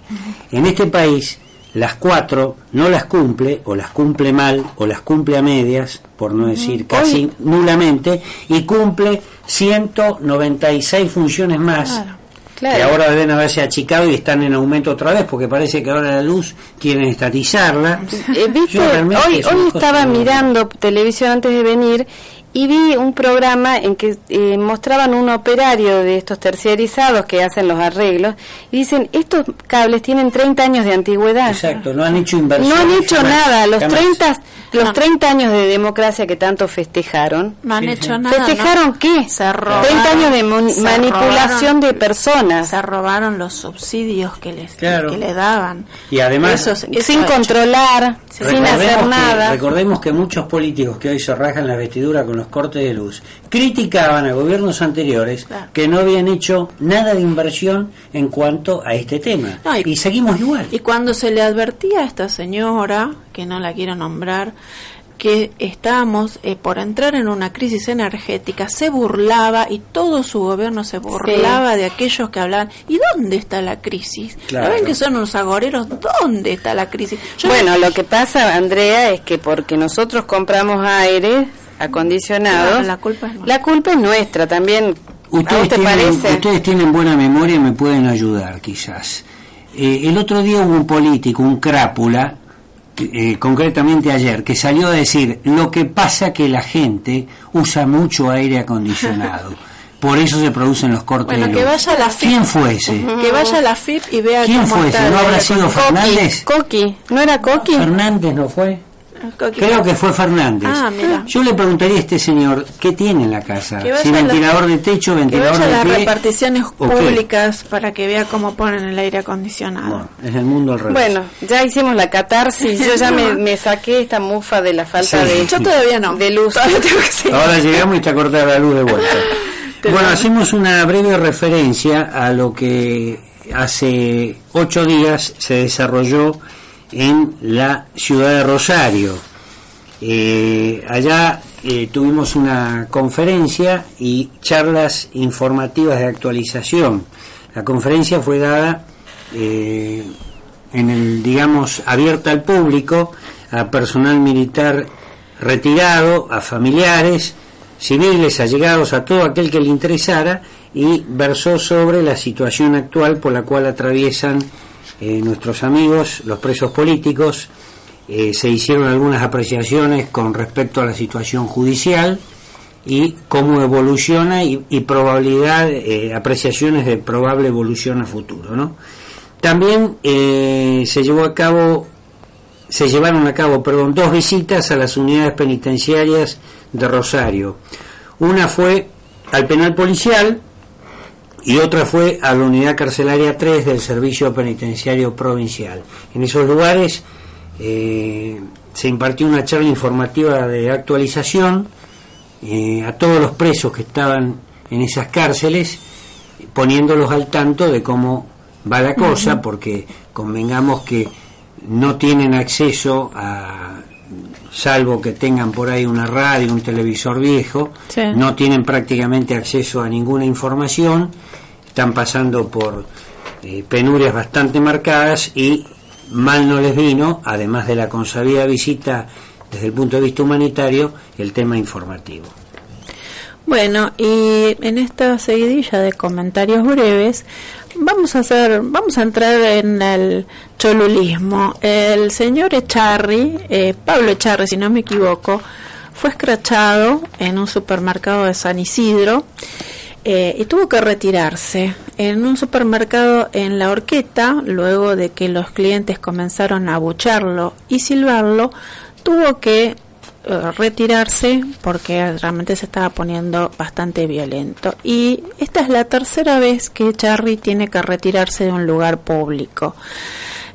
En este país las cuatro no las cumple o las cumple mal o las cumple a medias, por no decir casi nulamente, y cumple 196 funciones más. Claro. Claro. Que ahora deben haberse achicado y están en aumento otra vez, porque parece que ahora la luz quieren estatizarla. Eh, ¿viste? Yo Hoy, hoy estaba mirando televisión antes de venir y vi un programa en que eh, mostraban un operario de estos terciarizados que hacen los arreglos y dicen, estos cables tienen 30 años de antigüedad. Exacto, no han hecho inversión. No han hecho jamás, nada. Los jamás. 30, los No. 30 años de democracia que tanto festejaron. No han hecho nada. ¿Festejaron ¿no? qué? Se robaron, 30 años de manipulación robaron- de personas. Se robaron los subsidios que les Claro. que le daban. Y además- Eso es- eso sin controlar, Sí. sin Recordemos hacer que- nada. recordemos que muchos políticos que hoy se rajan la vestidura con los cortes de luz criticaban a gobiernos anteriores Claro. que no habían hecho nada de inversión en cuanto a este tema. No, y- y, seguimos igual. Y cuando se le advertía a esta señora, que no la quiero nombrar, que estábamos eh, por entrar en una crisis energética, se burlaba y todo su gobierno se burlaba de aquellos que hablaban. ¿Y dónde está la crisis? Claro. ¿No ven que son unos agoreros? ¿Dónde está la crisis? Yo Bueno, lo que pasa, Andrea, es que porque nosotros compramos aire acondicionado, Claro, la culpa es nuestra. la culpa es nuestra también. ¿A Ustedes te tienen, parece? ustedes tienen buena memoria y me pueden ayudar, quizás. Eh, el otro día hubo un político, un crápula, eh, concretamente ayer, que salió a decir lo que pasa que la gente usa mucho aire acondicionado. Por eso se producen los cortes Bueno, de que luz. vaya a la FIP. ¿Quién fue ese? que vaya a la FIP y vea ¿Quién cómo fue está ese? el ¿No habrá sido. Fernández? Coqui, ¿no era Coqui? Fernández no fue. Creo que fue Fernández. Ah, mira. Yo le preguntaría a este señor, ¿qué tiene en la casa? Que vaya Si la- ventilador de techo, Que ventilador vaya a las de pie, reparticiones públicas para que vea cómo ponen el aire acondicionado. Bueno, es el mundo al revés. Bueno, ya hicimos la catarsis, yo ya me, me saqué esta mufa de la falta Sí. de, Yo todavía no. de luz. Ahora llegamos y está cortada la luz de vuelta. bueno, hacemos una breve referencia a lo que hace ocho días se desarrolló en la ciudad de Rosario. Eh, allá eh, tuvimos una conferencia y charlas informativas de actualización. La conferencia fue dada eh, en el, digamos, abierta al público, a personal militar retirado, a familiares, civiles, allegados, a todo aquel que le interesara, y versó sobre la situación actual por la cual atraviesan eh, nuestros amigos, los presos políticos. Eh, se hicieron algunas apreciaciones con respecto a la situación judicial y cómo evoluciona y, probabilidad, eh, apreciaciones de probable evolución a futuro, ¿no? También se llevó a cabo, se llevaron a cabo, perdón, dos visitas a las unidades penitenciarias de Rosario. Una fue al penal policial y otra fue a la unidad carcelaria 3 del Servicio Penitenciario Provincial. En esos lugares eh, se impartió una charla informativa de actualización eh, a todos los presos que estaban en esas cárceles, poniéndolos al tanto de cómo va la cosa, porque convengamos que no tienen acceso a salvo que tengan por ahí una radio, un televisor viejo, no tienen prácticamente acceso a ninguna información, están pasando por eh, penurias bastante marcadas y mal no les vino, además de la consabida visita desde el punto de vista humanitario, el tema informativo. Bueno, y en esta seguidilla de comentarios breves, vamos a hacer, vamos a entrar en el cholulismo. El señor Echarri, eh, Pablo Echarri, si no me equivoco, fue escrachado en un supermercado de San Isidro eh, y tuvo que retirarse en un supermercado en La Horqueta, luego de que los clientes comenzaron a abucharlo y silbarlo, tuvo que eh, retirarse porque realmente se estaba poniendo bastante violento. Y esta es la tercera vez que Charry tiene que retirarse de un lugar público.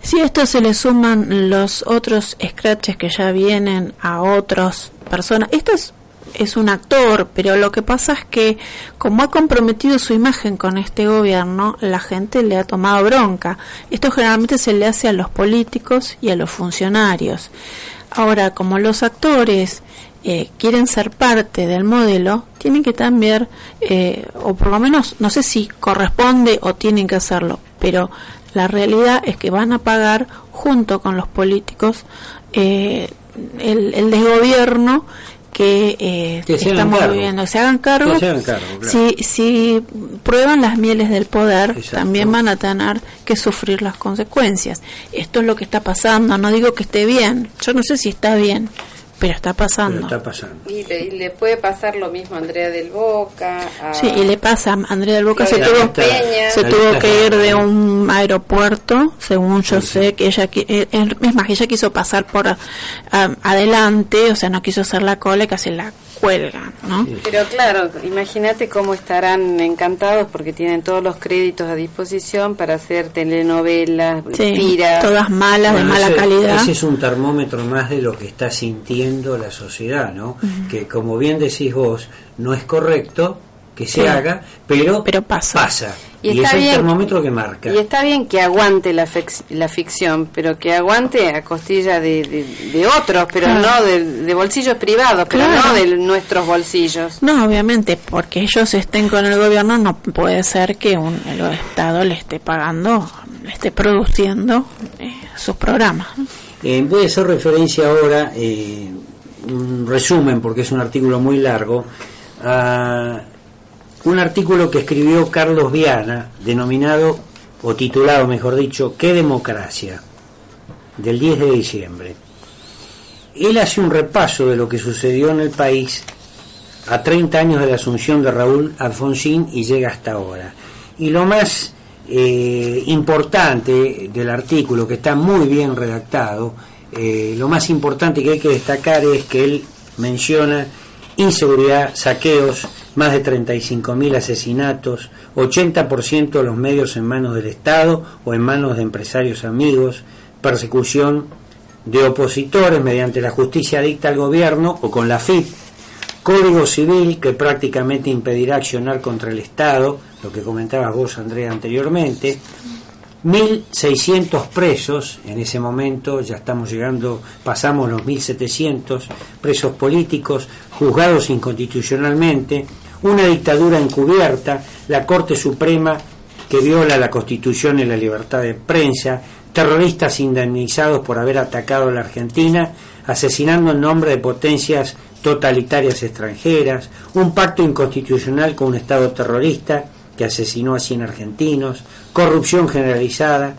Si a esto se le suman los otros scratches que ya vienen a otras personas, esto es, es un actor, pero lo que pasa es que como ha comprometido su imagen con este gobierno, la gente le ha tomado bronca. Esto generalmente se le hace a los políticos y a los funcionarios. Ahora, como los actores eh, quieren ser parte del modelo, tienen que también, eh, o por lo menos, no sé si corresponde o tienen que hacerlo, pero la realidad es que van a pagar junto con los políticos eh, el, el desgobierno que, eh, estamos viviendo. Se hagan cargo. si, si prueban las mieles del poder, también van a tener que sufrir las consecuencias. Esto es lo que está pasando. No digo que esté bien. Yo no sé si está bien pero está pasando. Y, le, puede pasar lo mismo a Andrea del Boca. sí, y le pasa. a Andrea del Boca se tuvo, se tuvo que ir de un aeropuerto, según yo sé, que ella, eh, es más, ella quiso pasar por adelante, o sea, no quiso hacer la cola y casi la cuelgan, ¿no? Pero claro, imagínate cómo estarán encantados porque tienen todos los créditos a disposición para hacer telenovelas, tiras. Todas malas, de mala calidad. Ese es un termómetro más de lo que está sintiendo la sociedad, ¿no? Que como bien decís vos, no es correcto que se haga, pero, pero pasa. pasa. Y, es el termómetro que marca. Y está bien que aguante la, la ficción, pero que aguante a costilla de, de, otros, pero no de, bolsillos privados, pero no de nuestros bolsillos. No, obviamente, porque ellos estén con el gobierno, no puede ser que un, el Estado le esté pagando, le esté produciendo eh, sus programas. Eh, voy a hacer referencia ahora, eh, un resumen, porque es un artículo muy largo, a un artículo que escribió Carlos Viana, denominado, o titulado mejor dicho, ¿Qué democracia? del 10 de diciembre. Él hace un repaso de lo que sucedió en el país a 30 años de la asunción de Raúl Alfonsín y llega hasta ahora. Y lo más eh, importante del artículo, que está muy bien redactado, eh, lo más importante que hay que destacar es que él menciona inseguridad, saqueos, más de 35.000 asesinatos, 80% de los medios en manos del Estado o en manos de empresarios amigos, persecución de opositores mediante la justicia dicta al gobierno o con la FIP, código civil que prácticamente impedirá accionar contra el Estado, lo que comentabas vos, Andrea, anteriormente, 1.600 presos, en ese momento ya estamos llegando, pasamos los 1.700 presos políticos, juzgados inconstitucionalmente, una dictadura encubierta, la Corte Suprema que viola la Constitución y la libertad de prensa, terroristas indemnizados por haber atacado a la Argentina, asesinando en nombre de potencias totalitarias extranjeras, un pacto inconstitucional con un Estado terrorista que asesinó a 100 argentinos, corrupción generalizada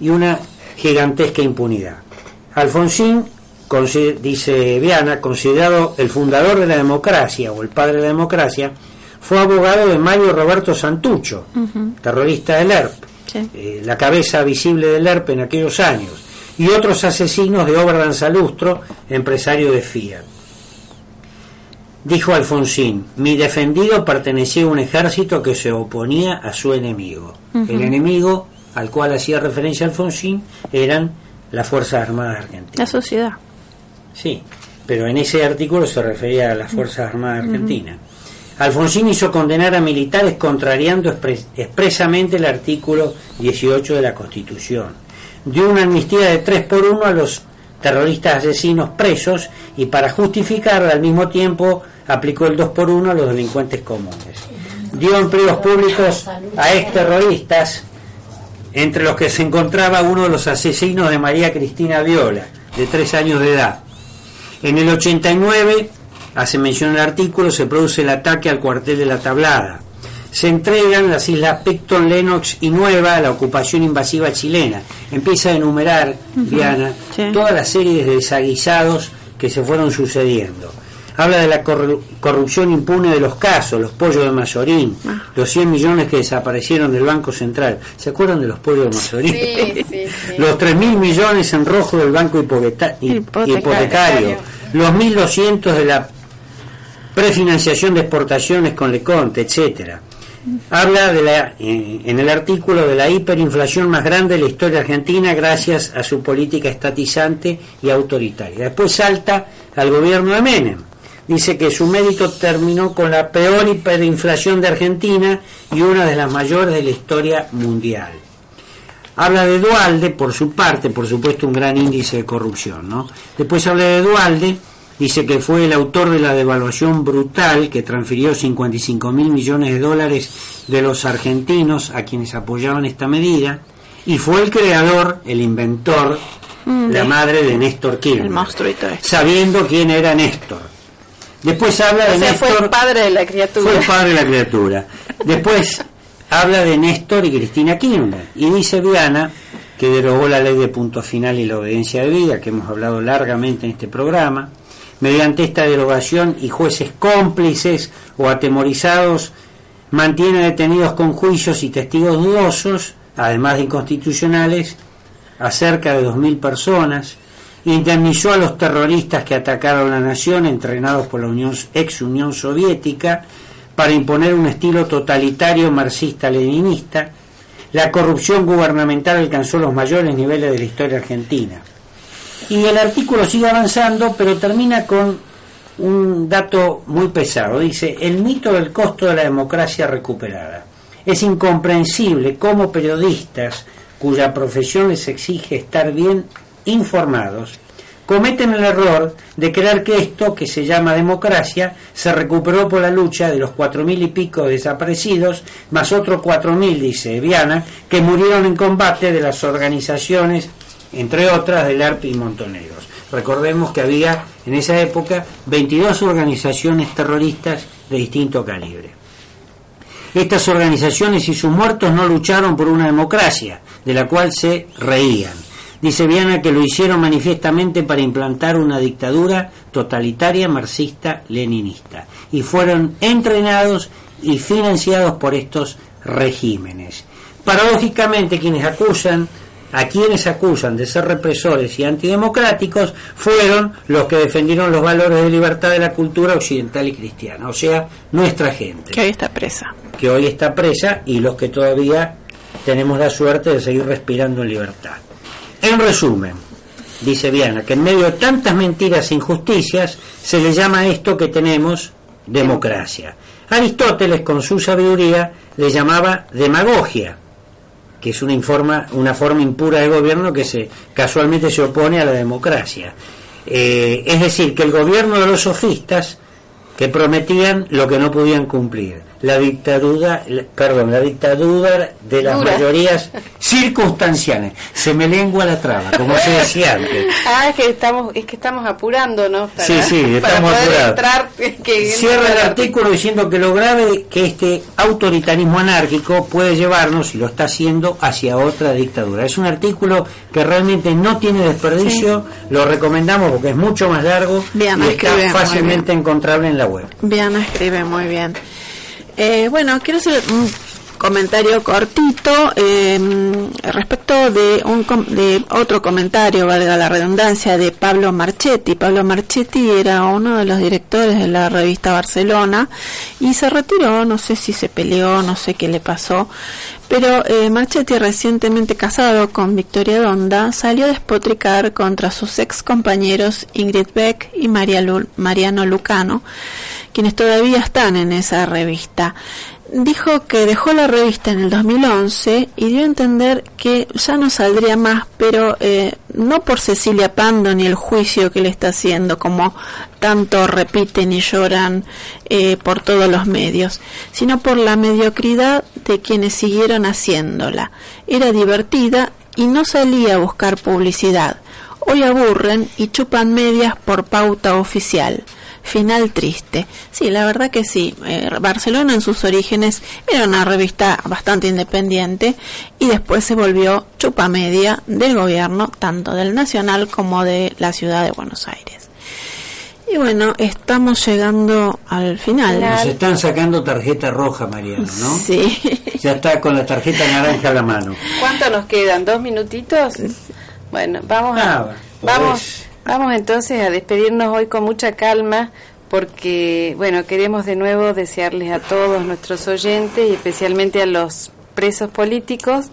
y una gigantesca impunidad. Alfonsín dice Viana, considerado el fundador de la democracia o el padre de la democracia, fue abogado de Mario Roberto Santucho, terrorista del ERP, eh, la cabeza visible del ERP en aquellos años, y otros asesinos de Obra Salustro, empresario de Fiat. Dijo Alfonsín, mi defendido pertenecía a un ejército que se oponía a su enemigo. El enemigo al cual hacía referencia Alfonsín eran las Fuerzas Armadas Argentinas. La sociedad. Sí, pero en ese artículo se refería a las Fuerzas Armadas Argentinas. Alfonsín hizo condenar a militares contrariando expresamente el artículo 18 de la Constitución. Dio una amnistía de 3 por 1 a los terroristas asesinos presos y para justificarla al mismo tiempo aplicó el 2 por 1 a los delincuentes comunes. Dio empleos públicos a exterroristas, entre los que se encontraba uno de los asesinos de María Cristina Viola, de 3 años de edad. En el 89 hace mención el artículo, se produce el ataque al cuartel de la Tablada. Se entregan las islas Pecton, Lennox y Nueva a la ocupación invasiva chilena. Empieza a enumerar, Diana, toda la serie de desaguisados que se fueron sucediendo. Habla de la corrupción impune de los casos, los pollos de Mayorín, ah. los 100 millones que desaparecieron del Banco Central. ¿Se acuerdan de los pollos de Mayorín? Sí, sí, los 3 mil millones en rojo del Banco hipotecario. hipotecario. Los 1.200 de la prefinanciación de exportaciones con Leconte, etcétera. Habla de la, eh, en el artículo de la hiperinflación más grande de la historia argentina gracias a su política estatizante y autoritaria. Después salta al gobierno de Menem. Dice que su mérito terminó con la peor hiperinflación de Argentina y una de las mayores de la historia mundial. Habla de Dualde, por su parte, por supuesto, un gran índice de corrupción. ¿no? Después habla de Dualde Dice que fue el autor de la devaluación brutal que transfirió 55 mil millones de dólares de los argentinos a quienes apoyaban esta medida y fue el creador, el inventor, mm, la madre de Néstor Kirchner, este. sabiendo quién era Néstor. Después habla de Néstor. Fue el padre de la criatura. Fue el padre de la criatura. Después habla de Néstor y Cristina Kirchner y dice Viana que derogó la ley de punto final y la obediencia de vida, que hemos hablado largamente en este programa mediante esta derogación y jueces cómplices o atemorizados mantienen detenidos con juicios y testigos dudosos, además de inconstitucionales, a cerca de 2.000 personas, indemnizó a los terroristas que atacaron la nación, entrenados por la Unión, ex Unión Soviética, para imponer un estilo totalitario marxista-leninista, la corrupción gubernamental alcanzó los mayores niveles de la historia argentina. Y el artículo sigue avanzando, pero termina con un dato muy pesado. Dice, el mito del costo de la democracia recuperada. Es incomprensible cómo periodistas cuya profesión les exige estar bien informados cometen el error de creer que esto, que se llama democracia, se recuperó por la lucha de los cuatro mil y pico desaparecidos, más otros cuatro mil, dice Viana, que murieron en combate de las organizaciones entre otras del ARP y Montoneros. Recordemos que había en esa época 22 organizaciones terroristas de distinto calibre. Estas organizaciones y sus muertos no lucharon por una democracia, de la cual se reían. Dice Viana que lo hicieron manifiestamente para implantar una dictadura totalitaria marxista-leninista y fueron entrenados y financiados por estos regímenes. Paradójicamente, quienes acusan a quienes acusan de ser represores y antidemocráticos fueron los que defendieron los valores de libertad de la cultura occidental y cristiana, o sea, nuestra gente. Que hoy está presa. Que hoy está presa y los que todavía tenemos la suerte de seguir respirando en libertad. En resumen, dice Viana, que en medio de tantas mentiras e injusticias se le llama a esto que tenemos democracia. Aristóteles, con su sabiduría, le llamaba demagogia que es una, una forma impura de gobierno que se casualmente se opone a la democracia. Eh, es decir, que el gobierno de los sofistas que prometían lo que no podían cumplir la dictadura, perdón, la dictadura de las mayorías circunstanciales. Se me lengua la traba, como se decía antes. Ah, es que estamos, es que estamos apurándonos para, sí, sí, estamos Entrar, Cierra el artículo diciendo que lo grave que este autoritarismo anárquico puede llevarnos, y lo está haciendo, hacia otra dictadura. Es un artículo que realmente no tiene desperdicio, lo recomendamos porque es mucho más largo y está fácilmente encontrable en la web. Bien, escribe muy bien. Eh, bueno, quiero hacer un comentario cortito eh, respecto de, un, de otro comentario, valga la redundancia, de Pablo Marchetti. Pablo Marchetti era uno de los directores de la revista Barcelona y se retiró, no sé si se peleó, no sé qué le pasó, pero eh, Marchetti, recientemente casado con Victoria Donda, salió a despotricar contra sus ex compañeros Ingrid Beck y María Mariano Lucano, quienes todavía están en esa revista dijo que dejó la revista en el 2011 y dio a entender que ya no saldría más, pero eh, no por Cecilia Pando ni el juicio que le está haciendo, como tanto repiten y lloran eh, por todos los medios, sino por la mediocridad de quienes siguieron haciéndola. Era divertida y no salía a buscar publicidad. Hoy aburren y chupan medias por pauta oficial final triste. Sí, la verdad que sí. Eh, Barcelona en sus orígenes era una revista bastante independiente y después se volvió chupa media del gobierno, tanto del nacional como de la ciudad de Buenos Aires. Y bueno, estamos llegando al final. Nos están sacando tarjeta roja, Mariano, ¿no? Sí. Ya está con la tarjeta naranja a la mano. ¿Cuánto nos quedan? ¿Dos minutitos? Bueno, vamos a... Ah, vamos, pues. vamos entonces a despedirnos hoy con mucha calma porque, bueno, queremos de nuevo desearles a todos nuestros oyentes y especialmente a los presos políticos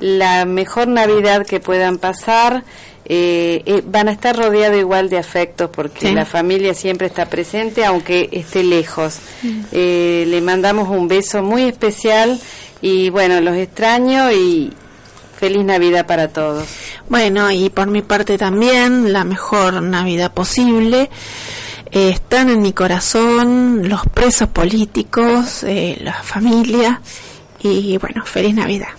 la mejor Navidad que puedan pasar. Eh, eh, van a estar rodeados igual de afectos porque Sí. la familia siempre está presente aunque esté lejos. Eh, le mandamos un beso muy especial y bueno, los extraño y feliz Navidad para todos. Bueno, y por mi parte también, la mejor Navidad posible. Eh, están en mi corazón los presos políticos, eh, la familia y bueno, feliz Navidad.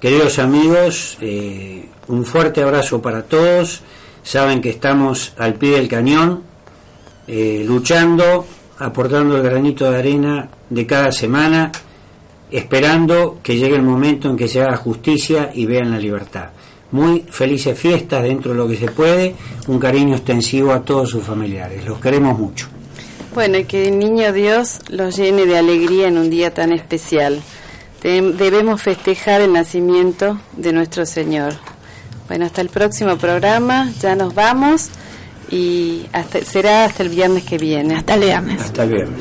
Queridos amigos, eh, un fuerte abrazo para todos. Saben que estamos al pie del cañón, eh, luchando, aportando el granito de arena de cada semana, esperando que llegue el momento en que se haga justicia y vean la libertad. Muy felices fiestas dentro de lo que se puede, un cariño extensivo a todos sus familiares. Los queremos mucho. Bueno, y que el niño Dios los llene de alegría en un día tan especial. De- debemos festejar el nacimiento de nuestro Señor. Bueno, hasta el próximo programa, ya nos vamos y hasta, será hasta el viernes que viene. Hasta el viernes. Hasta el viernes.